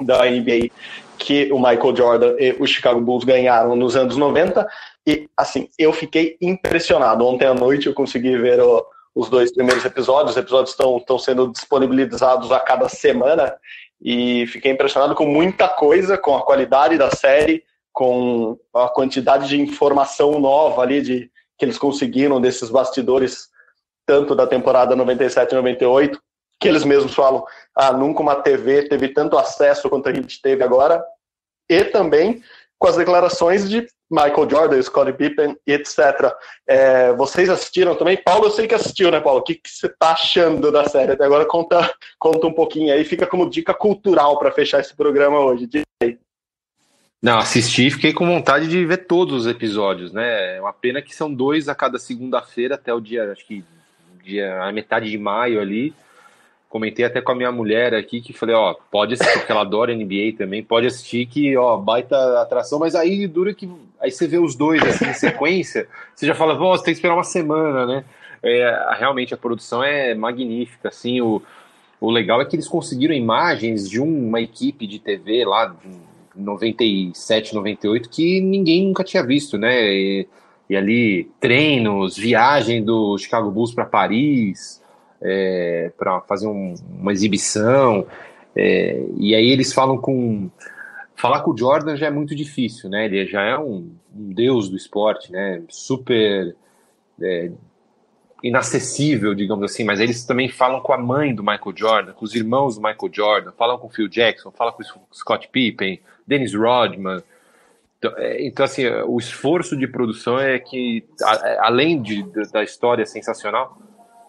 da NBA que o Michael Jordan e o Chicago Bulls ganharam nos anos 90. E, assim, eu fiquei impressionado. Ontem à noite eu consegui ver o, os dois primeiros episódios. Os episódios estão, estão sendo disponibilizados a cada semana. E fiquei impressionado com muita coisa, com a qualidade da série, com a quantidade de informação nova ali de, que eles conseguiram desses bastidores tanto da temporada 97 e 98, que eles mesmos falam, ah, nunca uma TV teve tanto acesso quanto a gente teve agora, e também com as declarações de Michael Jordan, Scottie Pippen, etc. É, vocês assistiram também? Paulo, eu sei que assistiu, né, Paulo? O que, que você está achando da série? Até agora conta, conta um pouquinho aí, fica como dica cultural para fechar esse programa hoje. Não, assisti e fiquei com vontade de ver todos os episódios, né? É uma pena que são dois a cada segunda-feira até o dia, acho que dia, a metade de maio ali. Comentei até com a minha mulher aqui que falei, ó, pode assistir, porque ela adora NBA também, pode assistir que, ó, baita atração, mas aí dura que. Aí você vê os dois assim, em sequência, você já fala, você tem que esperar uma semana, né? É, realmente a produção é magnífica, assim, o, o legal é que eles conseguiram imagens de uma equipe de TV lá de 97, 98 que ninguém nunca tinha visto, né? E, e ali treinos, viagem do Chicago Bulls para Paris, é, para fazer um, uma exibição. É, e aí eles falam com. Falar com o Jordan já é muito difícil, né? Ele já é um, um deus do esporte, né? Super é, inacessível, digamos assim. Mas eles também falam com a mãe do Michael Jordan, com os irmãos do Michael Jordan, falam com o Phil Jackson, falam com o Scott Pippen, Dennis Rodman. Então, é, então, assim, o esforço de produção é que, além de, da história sensacional,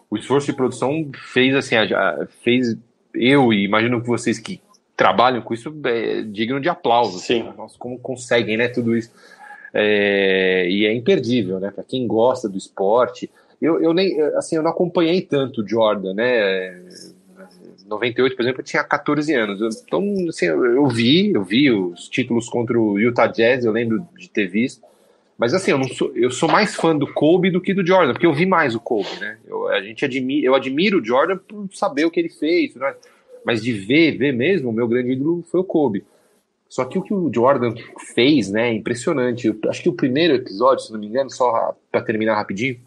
o esforço de produção fez, assim, fez eu e imagino que vocês que trabalham com isso é digno de aplauso. Sim. Assim, Nossa, como conseguem, né, tudo isso. É, e é imperdível, né, para quem gosta do esporte. Eu, eu nem, assim, eu não acompanhei tanto o Jordan, né, 98, por exemplo, eu tinha 14 anos. Então, assim, eu vi, eu vi os títulos contra o Utah Jazz, eu lembro de ter visto. Mas assim, eu, não sou, eu sou mais fã do Kobe do que do Jordan, porque eu vi mais o Kobe, né? Eu, a gente admira, eu admiro o Jordan por saber o que ele fez, né? mas de ver, ver mesmo, o meu grande ídolo foi o Kobe. Só que o que o Jordan fez, né, é impressionante. Eu, acho que o primeiro episódio, se não me engano, só para terminar rapidinho,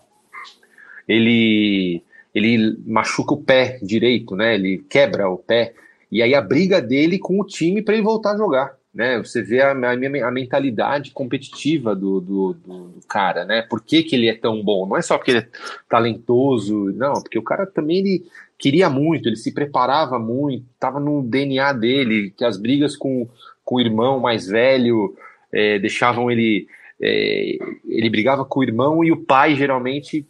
ele ele machuca o pé direito, né? Ele quebra o pé e aí a briga dele com o time para ele voltar a jogar. né? Você vê a, a, a mentalidade competitiva do, do, do, do, cara, né? Por que, que ele é tão bom? Não é só porque ele é talentoso, não, porque o cara também ele queria muito, ele se preparava muito, estava no DNA dele, que as brigas com, com o irmão mais velho é, deixavam ele. É, ele brigava com o irmão e o pai geralmente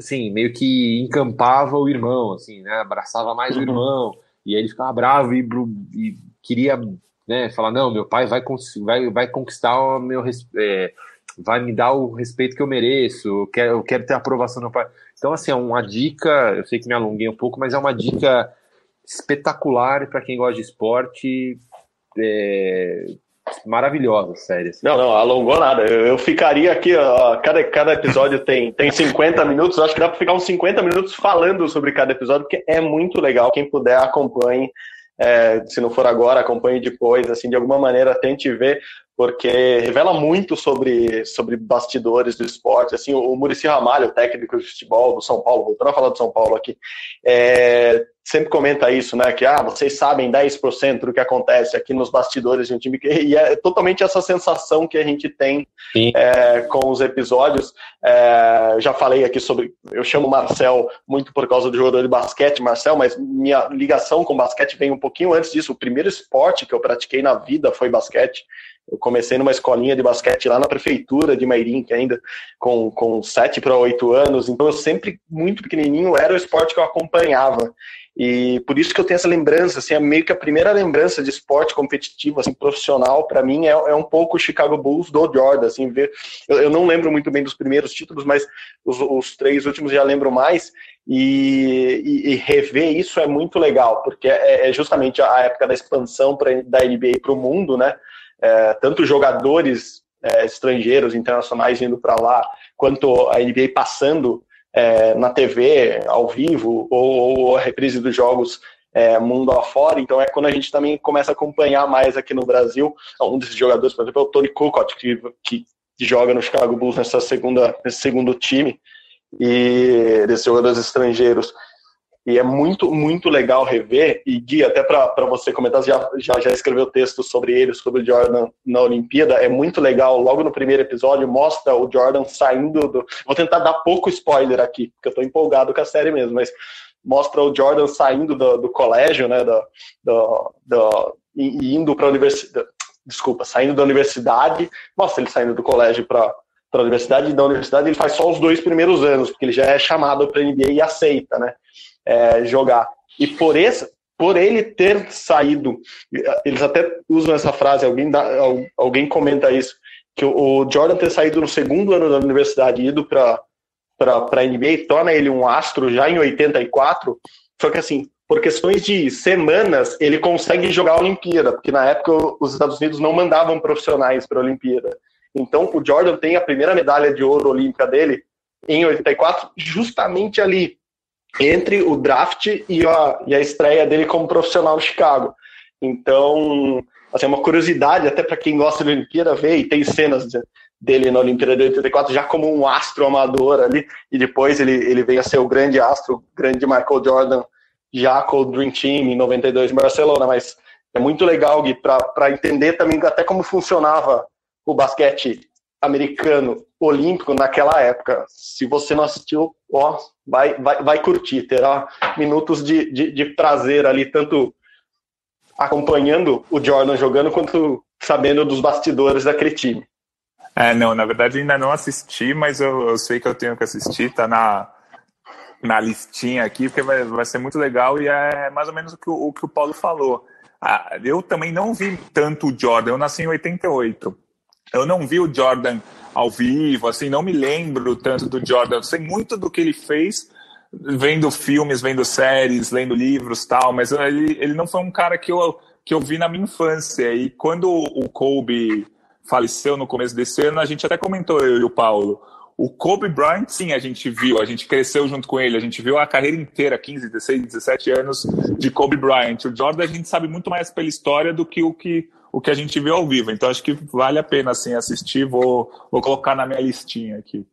assim, meio que encampava o irmão, assim, né? Abraçava mais o uhum. irmão, e aí ele ficava bravo e, e queria né, falar, não, meu pai vai, vai, vai conquistar o meu é, vai me dar o respeito que eu mereço, eu quero, eu quero ter a aprovação do meu pai. Então, assim, é uma dica, eu sei que me alonguei um pouco, mas é uma dica espetacular para quem gosta de esporte. É, maravilhosa, sério. Não, não, alongou nada. Eu, eu ficaria aqui, ó, cada, cada episódio tem, tem 50 minutos, acho que dá para ficar uns 50 minutos falando sobre cada episódio, porque é muito legal. Quem puder, acompanhe. É, se não for agora, acompanhe depois, assim, de alguma maneira tente ver, porque revela muito sobre, sobre bastidores do esporte, assim, o Murici Ramalho, técnico de futebol do São Paulo, voltando a falar do São Paulo aqui, é, sempre comenta isso, né, que, ah, vocês sabem 10% do que acontece aqui nos bastidores de um time, e é totalmente essa sensação que a gente tem é, com os episódios, é, já falei aqui sobre, eu chamo Marcel muito por causa do jogador de basquete, Marcel, mas minha ligação com basquete vem um pouquinho antes disso, o primeiro esporte que eu pratiquei na vida foi basquete, eu comecei numa escolinha de basquete lá na prefeitura de Mairim, que ainda com, com 7 para 8 anos, então eu sempre, muito pequenininho, era o esporte que eu acompanhava. E por isso que eu tenho essa lembrança, assim, é meio que a primeira lembrança de esporte competitivo, assim, profissional, para mim é, é, um pouco o Chicago Bulls do Jordan, assim, ver, eu, eu, não lembro muito bem dos primeiros títulos, mas os, os três últimos já lembro mais, e, e, e, rever isso é muito legal, porque é, é justamente a época da expansão pra, da NBA para o mundo, né, é, tanto jogadores é, estrangeiros, internacionais indo para lá, quanto a NBA passando é, na TV, ao vivo, ou, ou, a reprise dos jogos é, mundo afora. Então é quando a gente também começa a acompanhar mais aqui no Brasil. Um desses jogadores, por exemplo, é o Tony Kukoc, que, que joga no Chicago Bulls nessa segunda, nesse segundo time, e desses jogadores estrangeiros. E é muito, muito legal rever. E Gui, até para você comentar, já, já, já escreveu texto sobre ele, sobre o Jordan na Olimpíada. É muito legal. Logo no primeiro episódio, mostra o Jordan saindo do. Vou tentar dar pouco spoiler aqui, porque eu estou empolgado com a série mesmo, mas mostra o Jordan saindo do, do colégio, né? Do, do, do e indo para a universidade. Desculpa, saindo da universidade. Mostra ele saindo do colégio para para a universidade e da universidade ele faz só os dois primeiros anos, porque ele já é chamado para a NBA e aceita, né? É, jogar. E por esse, por ele ter saído, eles até usam essa frase, alguém, dá, alguém comenta isso, que o Jordan ter saído no segundo ano da universidade e ido para a NBA torna ele um astro já em 84, só que assim, por questões de semanas, ele consegue jogar a Olimpíada, porque na época os Estados Unidos não mandavam profissionais para a Olimpíada. Então o Jordan tem a primeira medalha de ouro olímpica dele em 84, justamente ali, entre o draft e a, e a estreia dele como profissional no Chicago. Então, assim, é uma curiosidade até para quem gosta da Olimpíada ver, e tem cenas dele na Olimpíada de 84 já como um astro amador ali, e depois ele, ele veio a ser o grande astro, o grande Michael Jordan, já com o Dream Team em 92 em Barcelona, mas é muito legal, Gui, para entender também até como funcionava o basquete americano olímpico naquela época. Se você não assistiu, ó, vai, vai, vai curtir, terá minutos de, de, de prazer ali, tanto acompanhando o Jordan jogando, quanto sabendo dos bastidores daquele time. É, não, na verdade ainda não assisti, mas eu, eu sei que eu tenho que assistir, tá na, na listinha aqui, porque vai, vai ser muito legal e é mais ou menos o que o, o, que o Paulo falou. Ah, eu também não vi tanto o Jordan, eu nasci em 88. Eu não vi o Jordan ao vivo, assim, não me lembro tanto do Jordan. Sei muito do que ele fez vendo filmes, vendo séries, lendo livros tal, mas ele, ele não foi um cara que eu, que eu vi na minha infância. E quando o Kobe faleceu no começo desse ano, a gente até comentou, eu e o Paulo, o Kobe Bryant, sim, a gente viu, a gente cresceu junto com ele, a gente viu a carreira inteira, 15, 16, 17 anos de Kobe Bryant. O Jordan a gente sabe muito mais pela história do que o que o que a gente viu ao vivo. Então acho que vale a pena assim assistir. Vou, vou colocar na minha listinha aqui.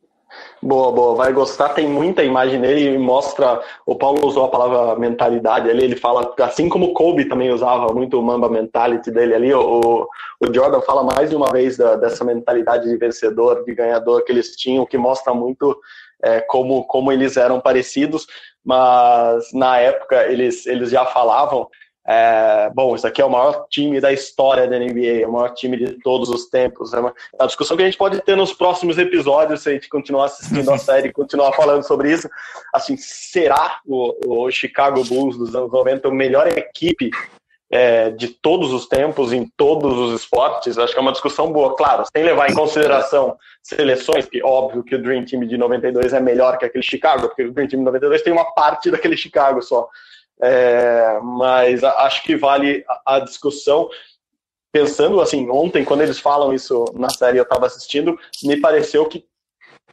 Boa, boa, vai gostar. Tem muita imagem nele e mostra. O Paulo usou a palavra mentalidade ali. Ele fala, assim como o Kobe também usava muito o Mamba mentality dele ali. O, o Jordan fala mais de uma vez da, dessa mentalidade de vencedor, de ganhador que eles tinham, que mostra muito é, como, como eles eram parecidos. Mas na época eles, eles já falavam é, bom, isso aqui é o maior time da história da NBA, é o maior time de todos os tempos. É uma, é uma discussão que a gente pode ter nos próximos episódios, se a gente continuar assistindo a série e continuar falando sobre isso. Assim, será o, o Chicago Bulls dos anos 90 a melhor equipe é, de todos os tempos, em todos os esportes? Acho que é uma discussão boa. Claro, sem levar em consideração seleções, que óbvio que o Dream Team de 92 é melhor que aquele Chicago, porque o Dream Team de 92 tem uma parte daquele Chicago só. É, mas acho que vale a, discussão. Pensando assim, ontem, quando eles falam isso na série, eu estava assistindo, me pareceu que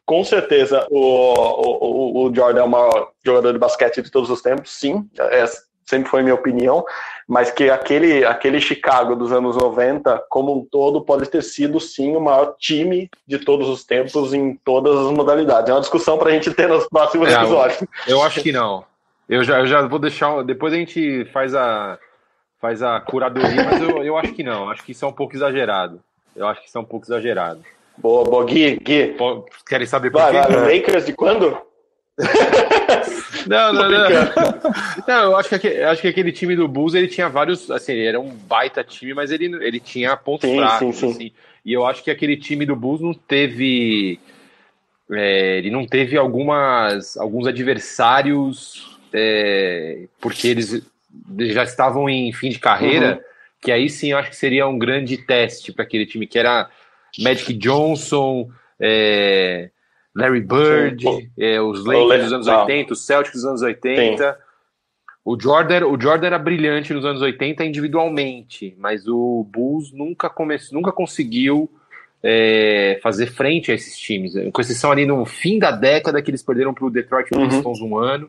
com certeza o, o, o Jordan é o maior jogador de basquete de todos os tempos, sim, é, sempre foi minha opinião, mas que aquele, aquele Chicago dos anos 90, como um todo, pode ter sido sim o maior time de todos os tempos em todas as modalidades. É uma discussão para a gente ter nos próximos é, episódios. Eu acho que não. Eu já, eu já vou deixar. Depois a gente faz a, faz a curadoria, mas eu, eu acho que não. Acho que isso é um pouco exagerado. Eu acho que isso é um pouco exagerado. Boa, boa, Gui, Gui. Querem saber por vai, quê? Vai, Lakers de quando? não, não, não. Não, eu acho que, acho que aquele time do Bulls ele tinha vários. Assim, ele era um baita time, mas ele, ele tinha pontos sim, fracos. Sim, sim. Assim, e eu acho que aquele time do Bulls não teve. É, ele não teve algumas, alguns adversários é, porque eles já estavam em fim de carreira, uhum. que aí sim eu acho que seria um grande teste para aquele time, que era Magic Johnson, é, Larry Bird, é, os Lakers dos anos 80, os Celtics dos anos 80. O Jordan, o Jordan era brilhante nos anos 80 individualmente, mas o Bulls nunca, começou, nunca conseguiu é, fazer frente a esses times. Com exceção ali no fim da década que eles perderam para o Detroit uhum. Pistons um ano.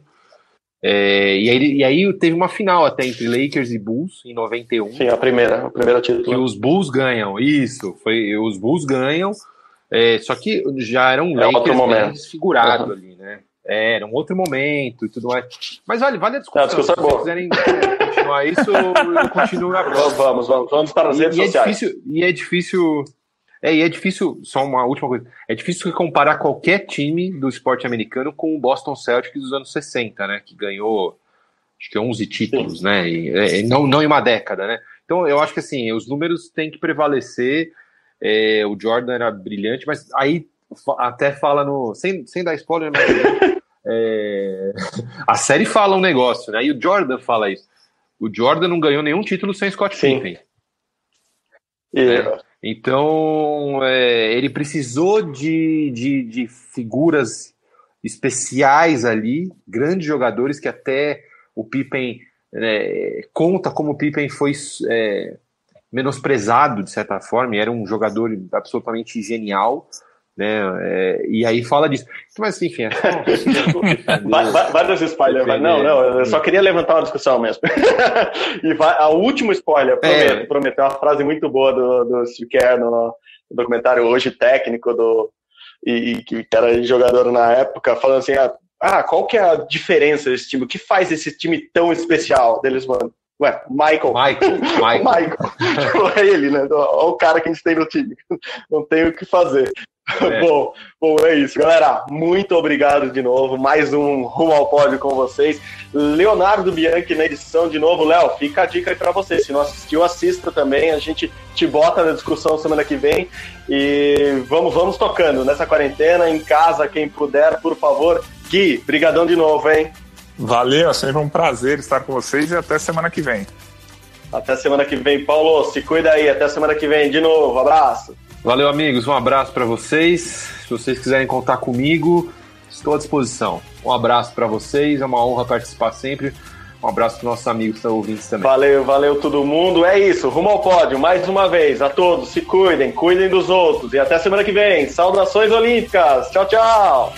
É, e, aí, e aí teve uma final até entre Lakers e Bulls em 91. Sim, a primeira, a primeira título. Que os Bulls ganham, isso, foi os Bulls ganham, é, só que já era um é Lakers desfigurado uhum. ali, né? É, era um outro momento e tudo mais. Mas olha, vale a discussão. É, a discussão Se vocês quiserem continuar isso, eu continuo na próxima. Vamos, vamos, vamos para as redes e, e sociais. É difícil, e é difícil é, e é difícil, só uma última coisa, é difícil comparar qualquer time do esporte americano com o Boston Celtics dos anos 60, né, que ganhou, acho que 11 títulos, Sim. né, e, é, não, não em uma década, né. Então eu acho que assim, os números têm que prevalecer, é, o Jordan era brilhante, mas aí até fala no, sem, sem dar spoiler, mas, é, a série fala um negócio, né, e o Jordan fala isso, o Jordan não ganhou nenhum título sem Scott Pippen. É. Então, é, ele precisou de, de, de, figuras especiais ali, grandes jogadores que até o Pippen é, conta como o Pippen foi é, menosprezado de certa forma, era um jogador absolutamente genial, né? É, e aí fala disso. Mas enfim, é dos spoilers, mas não, não, eu só queria levantar uma discussão mesmo. e vai, a último spoiler, prometo, é. prometo, é uma frase muito boa do, do Steve Kerr no, documentário hoje técnico do e, que era jogador na época, falando assim, ah, ah, qual que é a diferença desse time? O que faz esse time tão especial deles, mano? Ué, Michael. Michael. Michael. Michael. é ele, né? Olha o cara que a gente tem no time. Não tem o que fazer. É. bom, bom, é isso, galera. Muito obrigado de novo. Mais um Rumo ao Pódio com vocês. Leonardo Bianchi na edição de novo. Léo, fica a dica aí pra você. Se não assistiu, assista também. A gente te bota na discussão semana que vem. E vamos, vamos tocando nessa quarentena, em casa, quem puder, por favor. Gui, brigadão de novo, hein? Valeu, sempre um prazer estar com vocês e até semana que vem. Até semana que vem, Paulo. Se cuida aí. Até semana que vem de novo. Abraço. Valeu, amigos. Um abraço para vocês. Se vocês quiserem contar comigo, estou à disposição. Um abraço para vocês. É uma honra participar sempre. Um abraço para nossos amigos que ouvintes também. Valeu, valeu todo mundo. É isso. Rumo ao pódio. Mais uma vez. A todos. Se cuidem, cuidem dos outros. E até semana que vem. Saudações olímpicas. Tchau, tchau.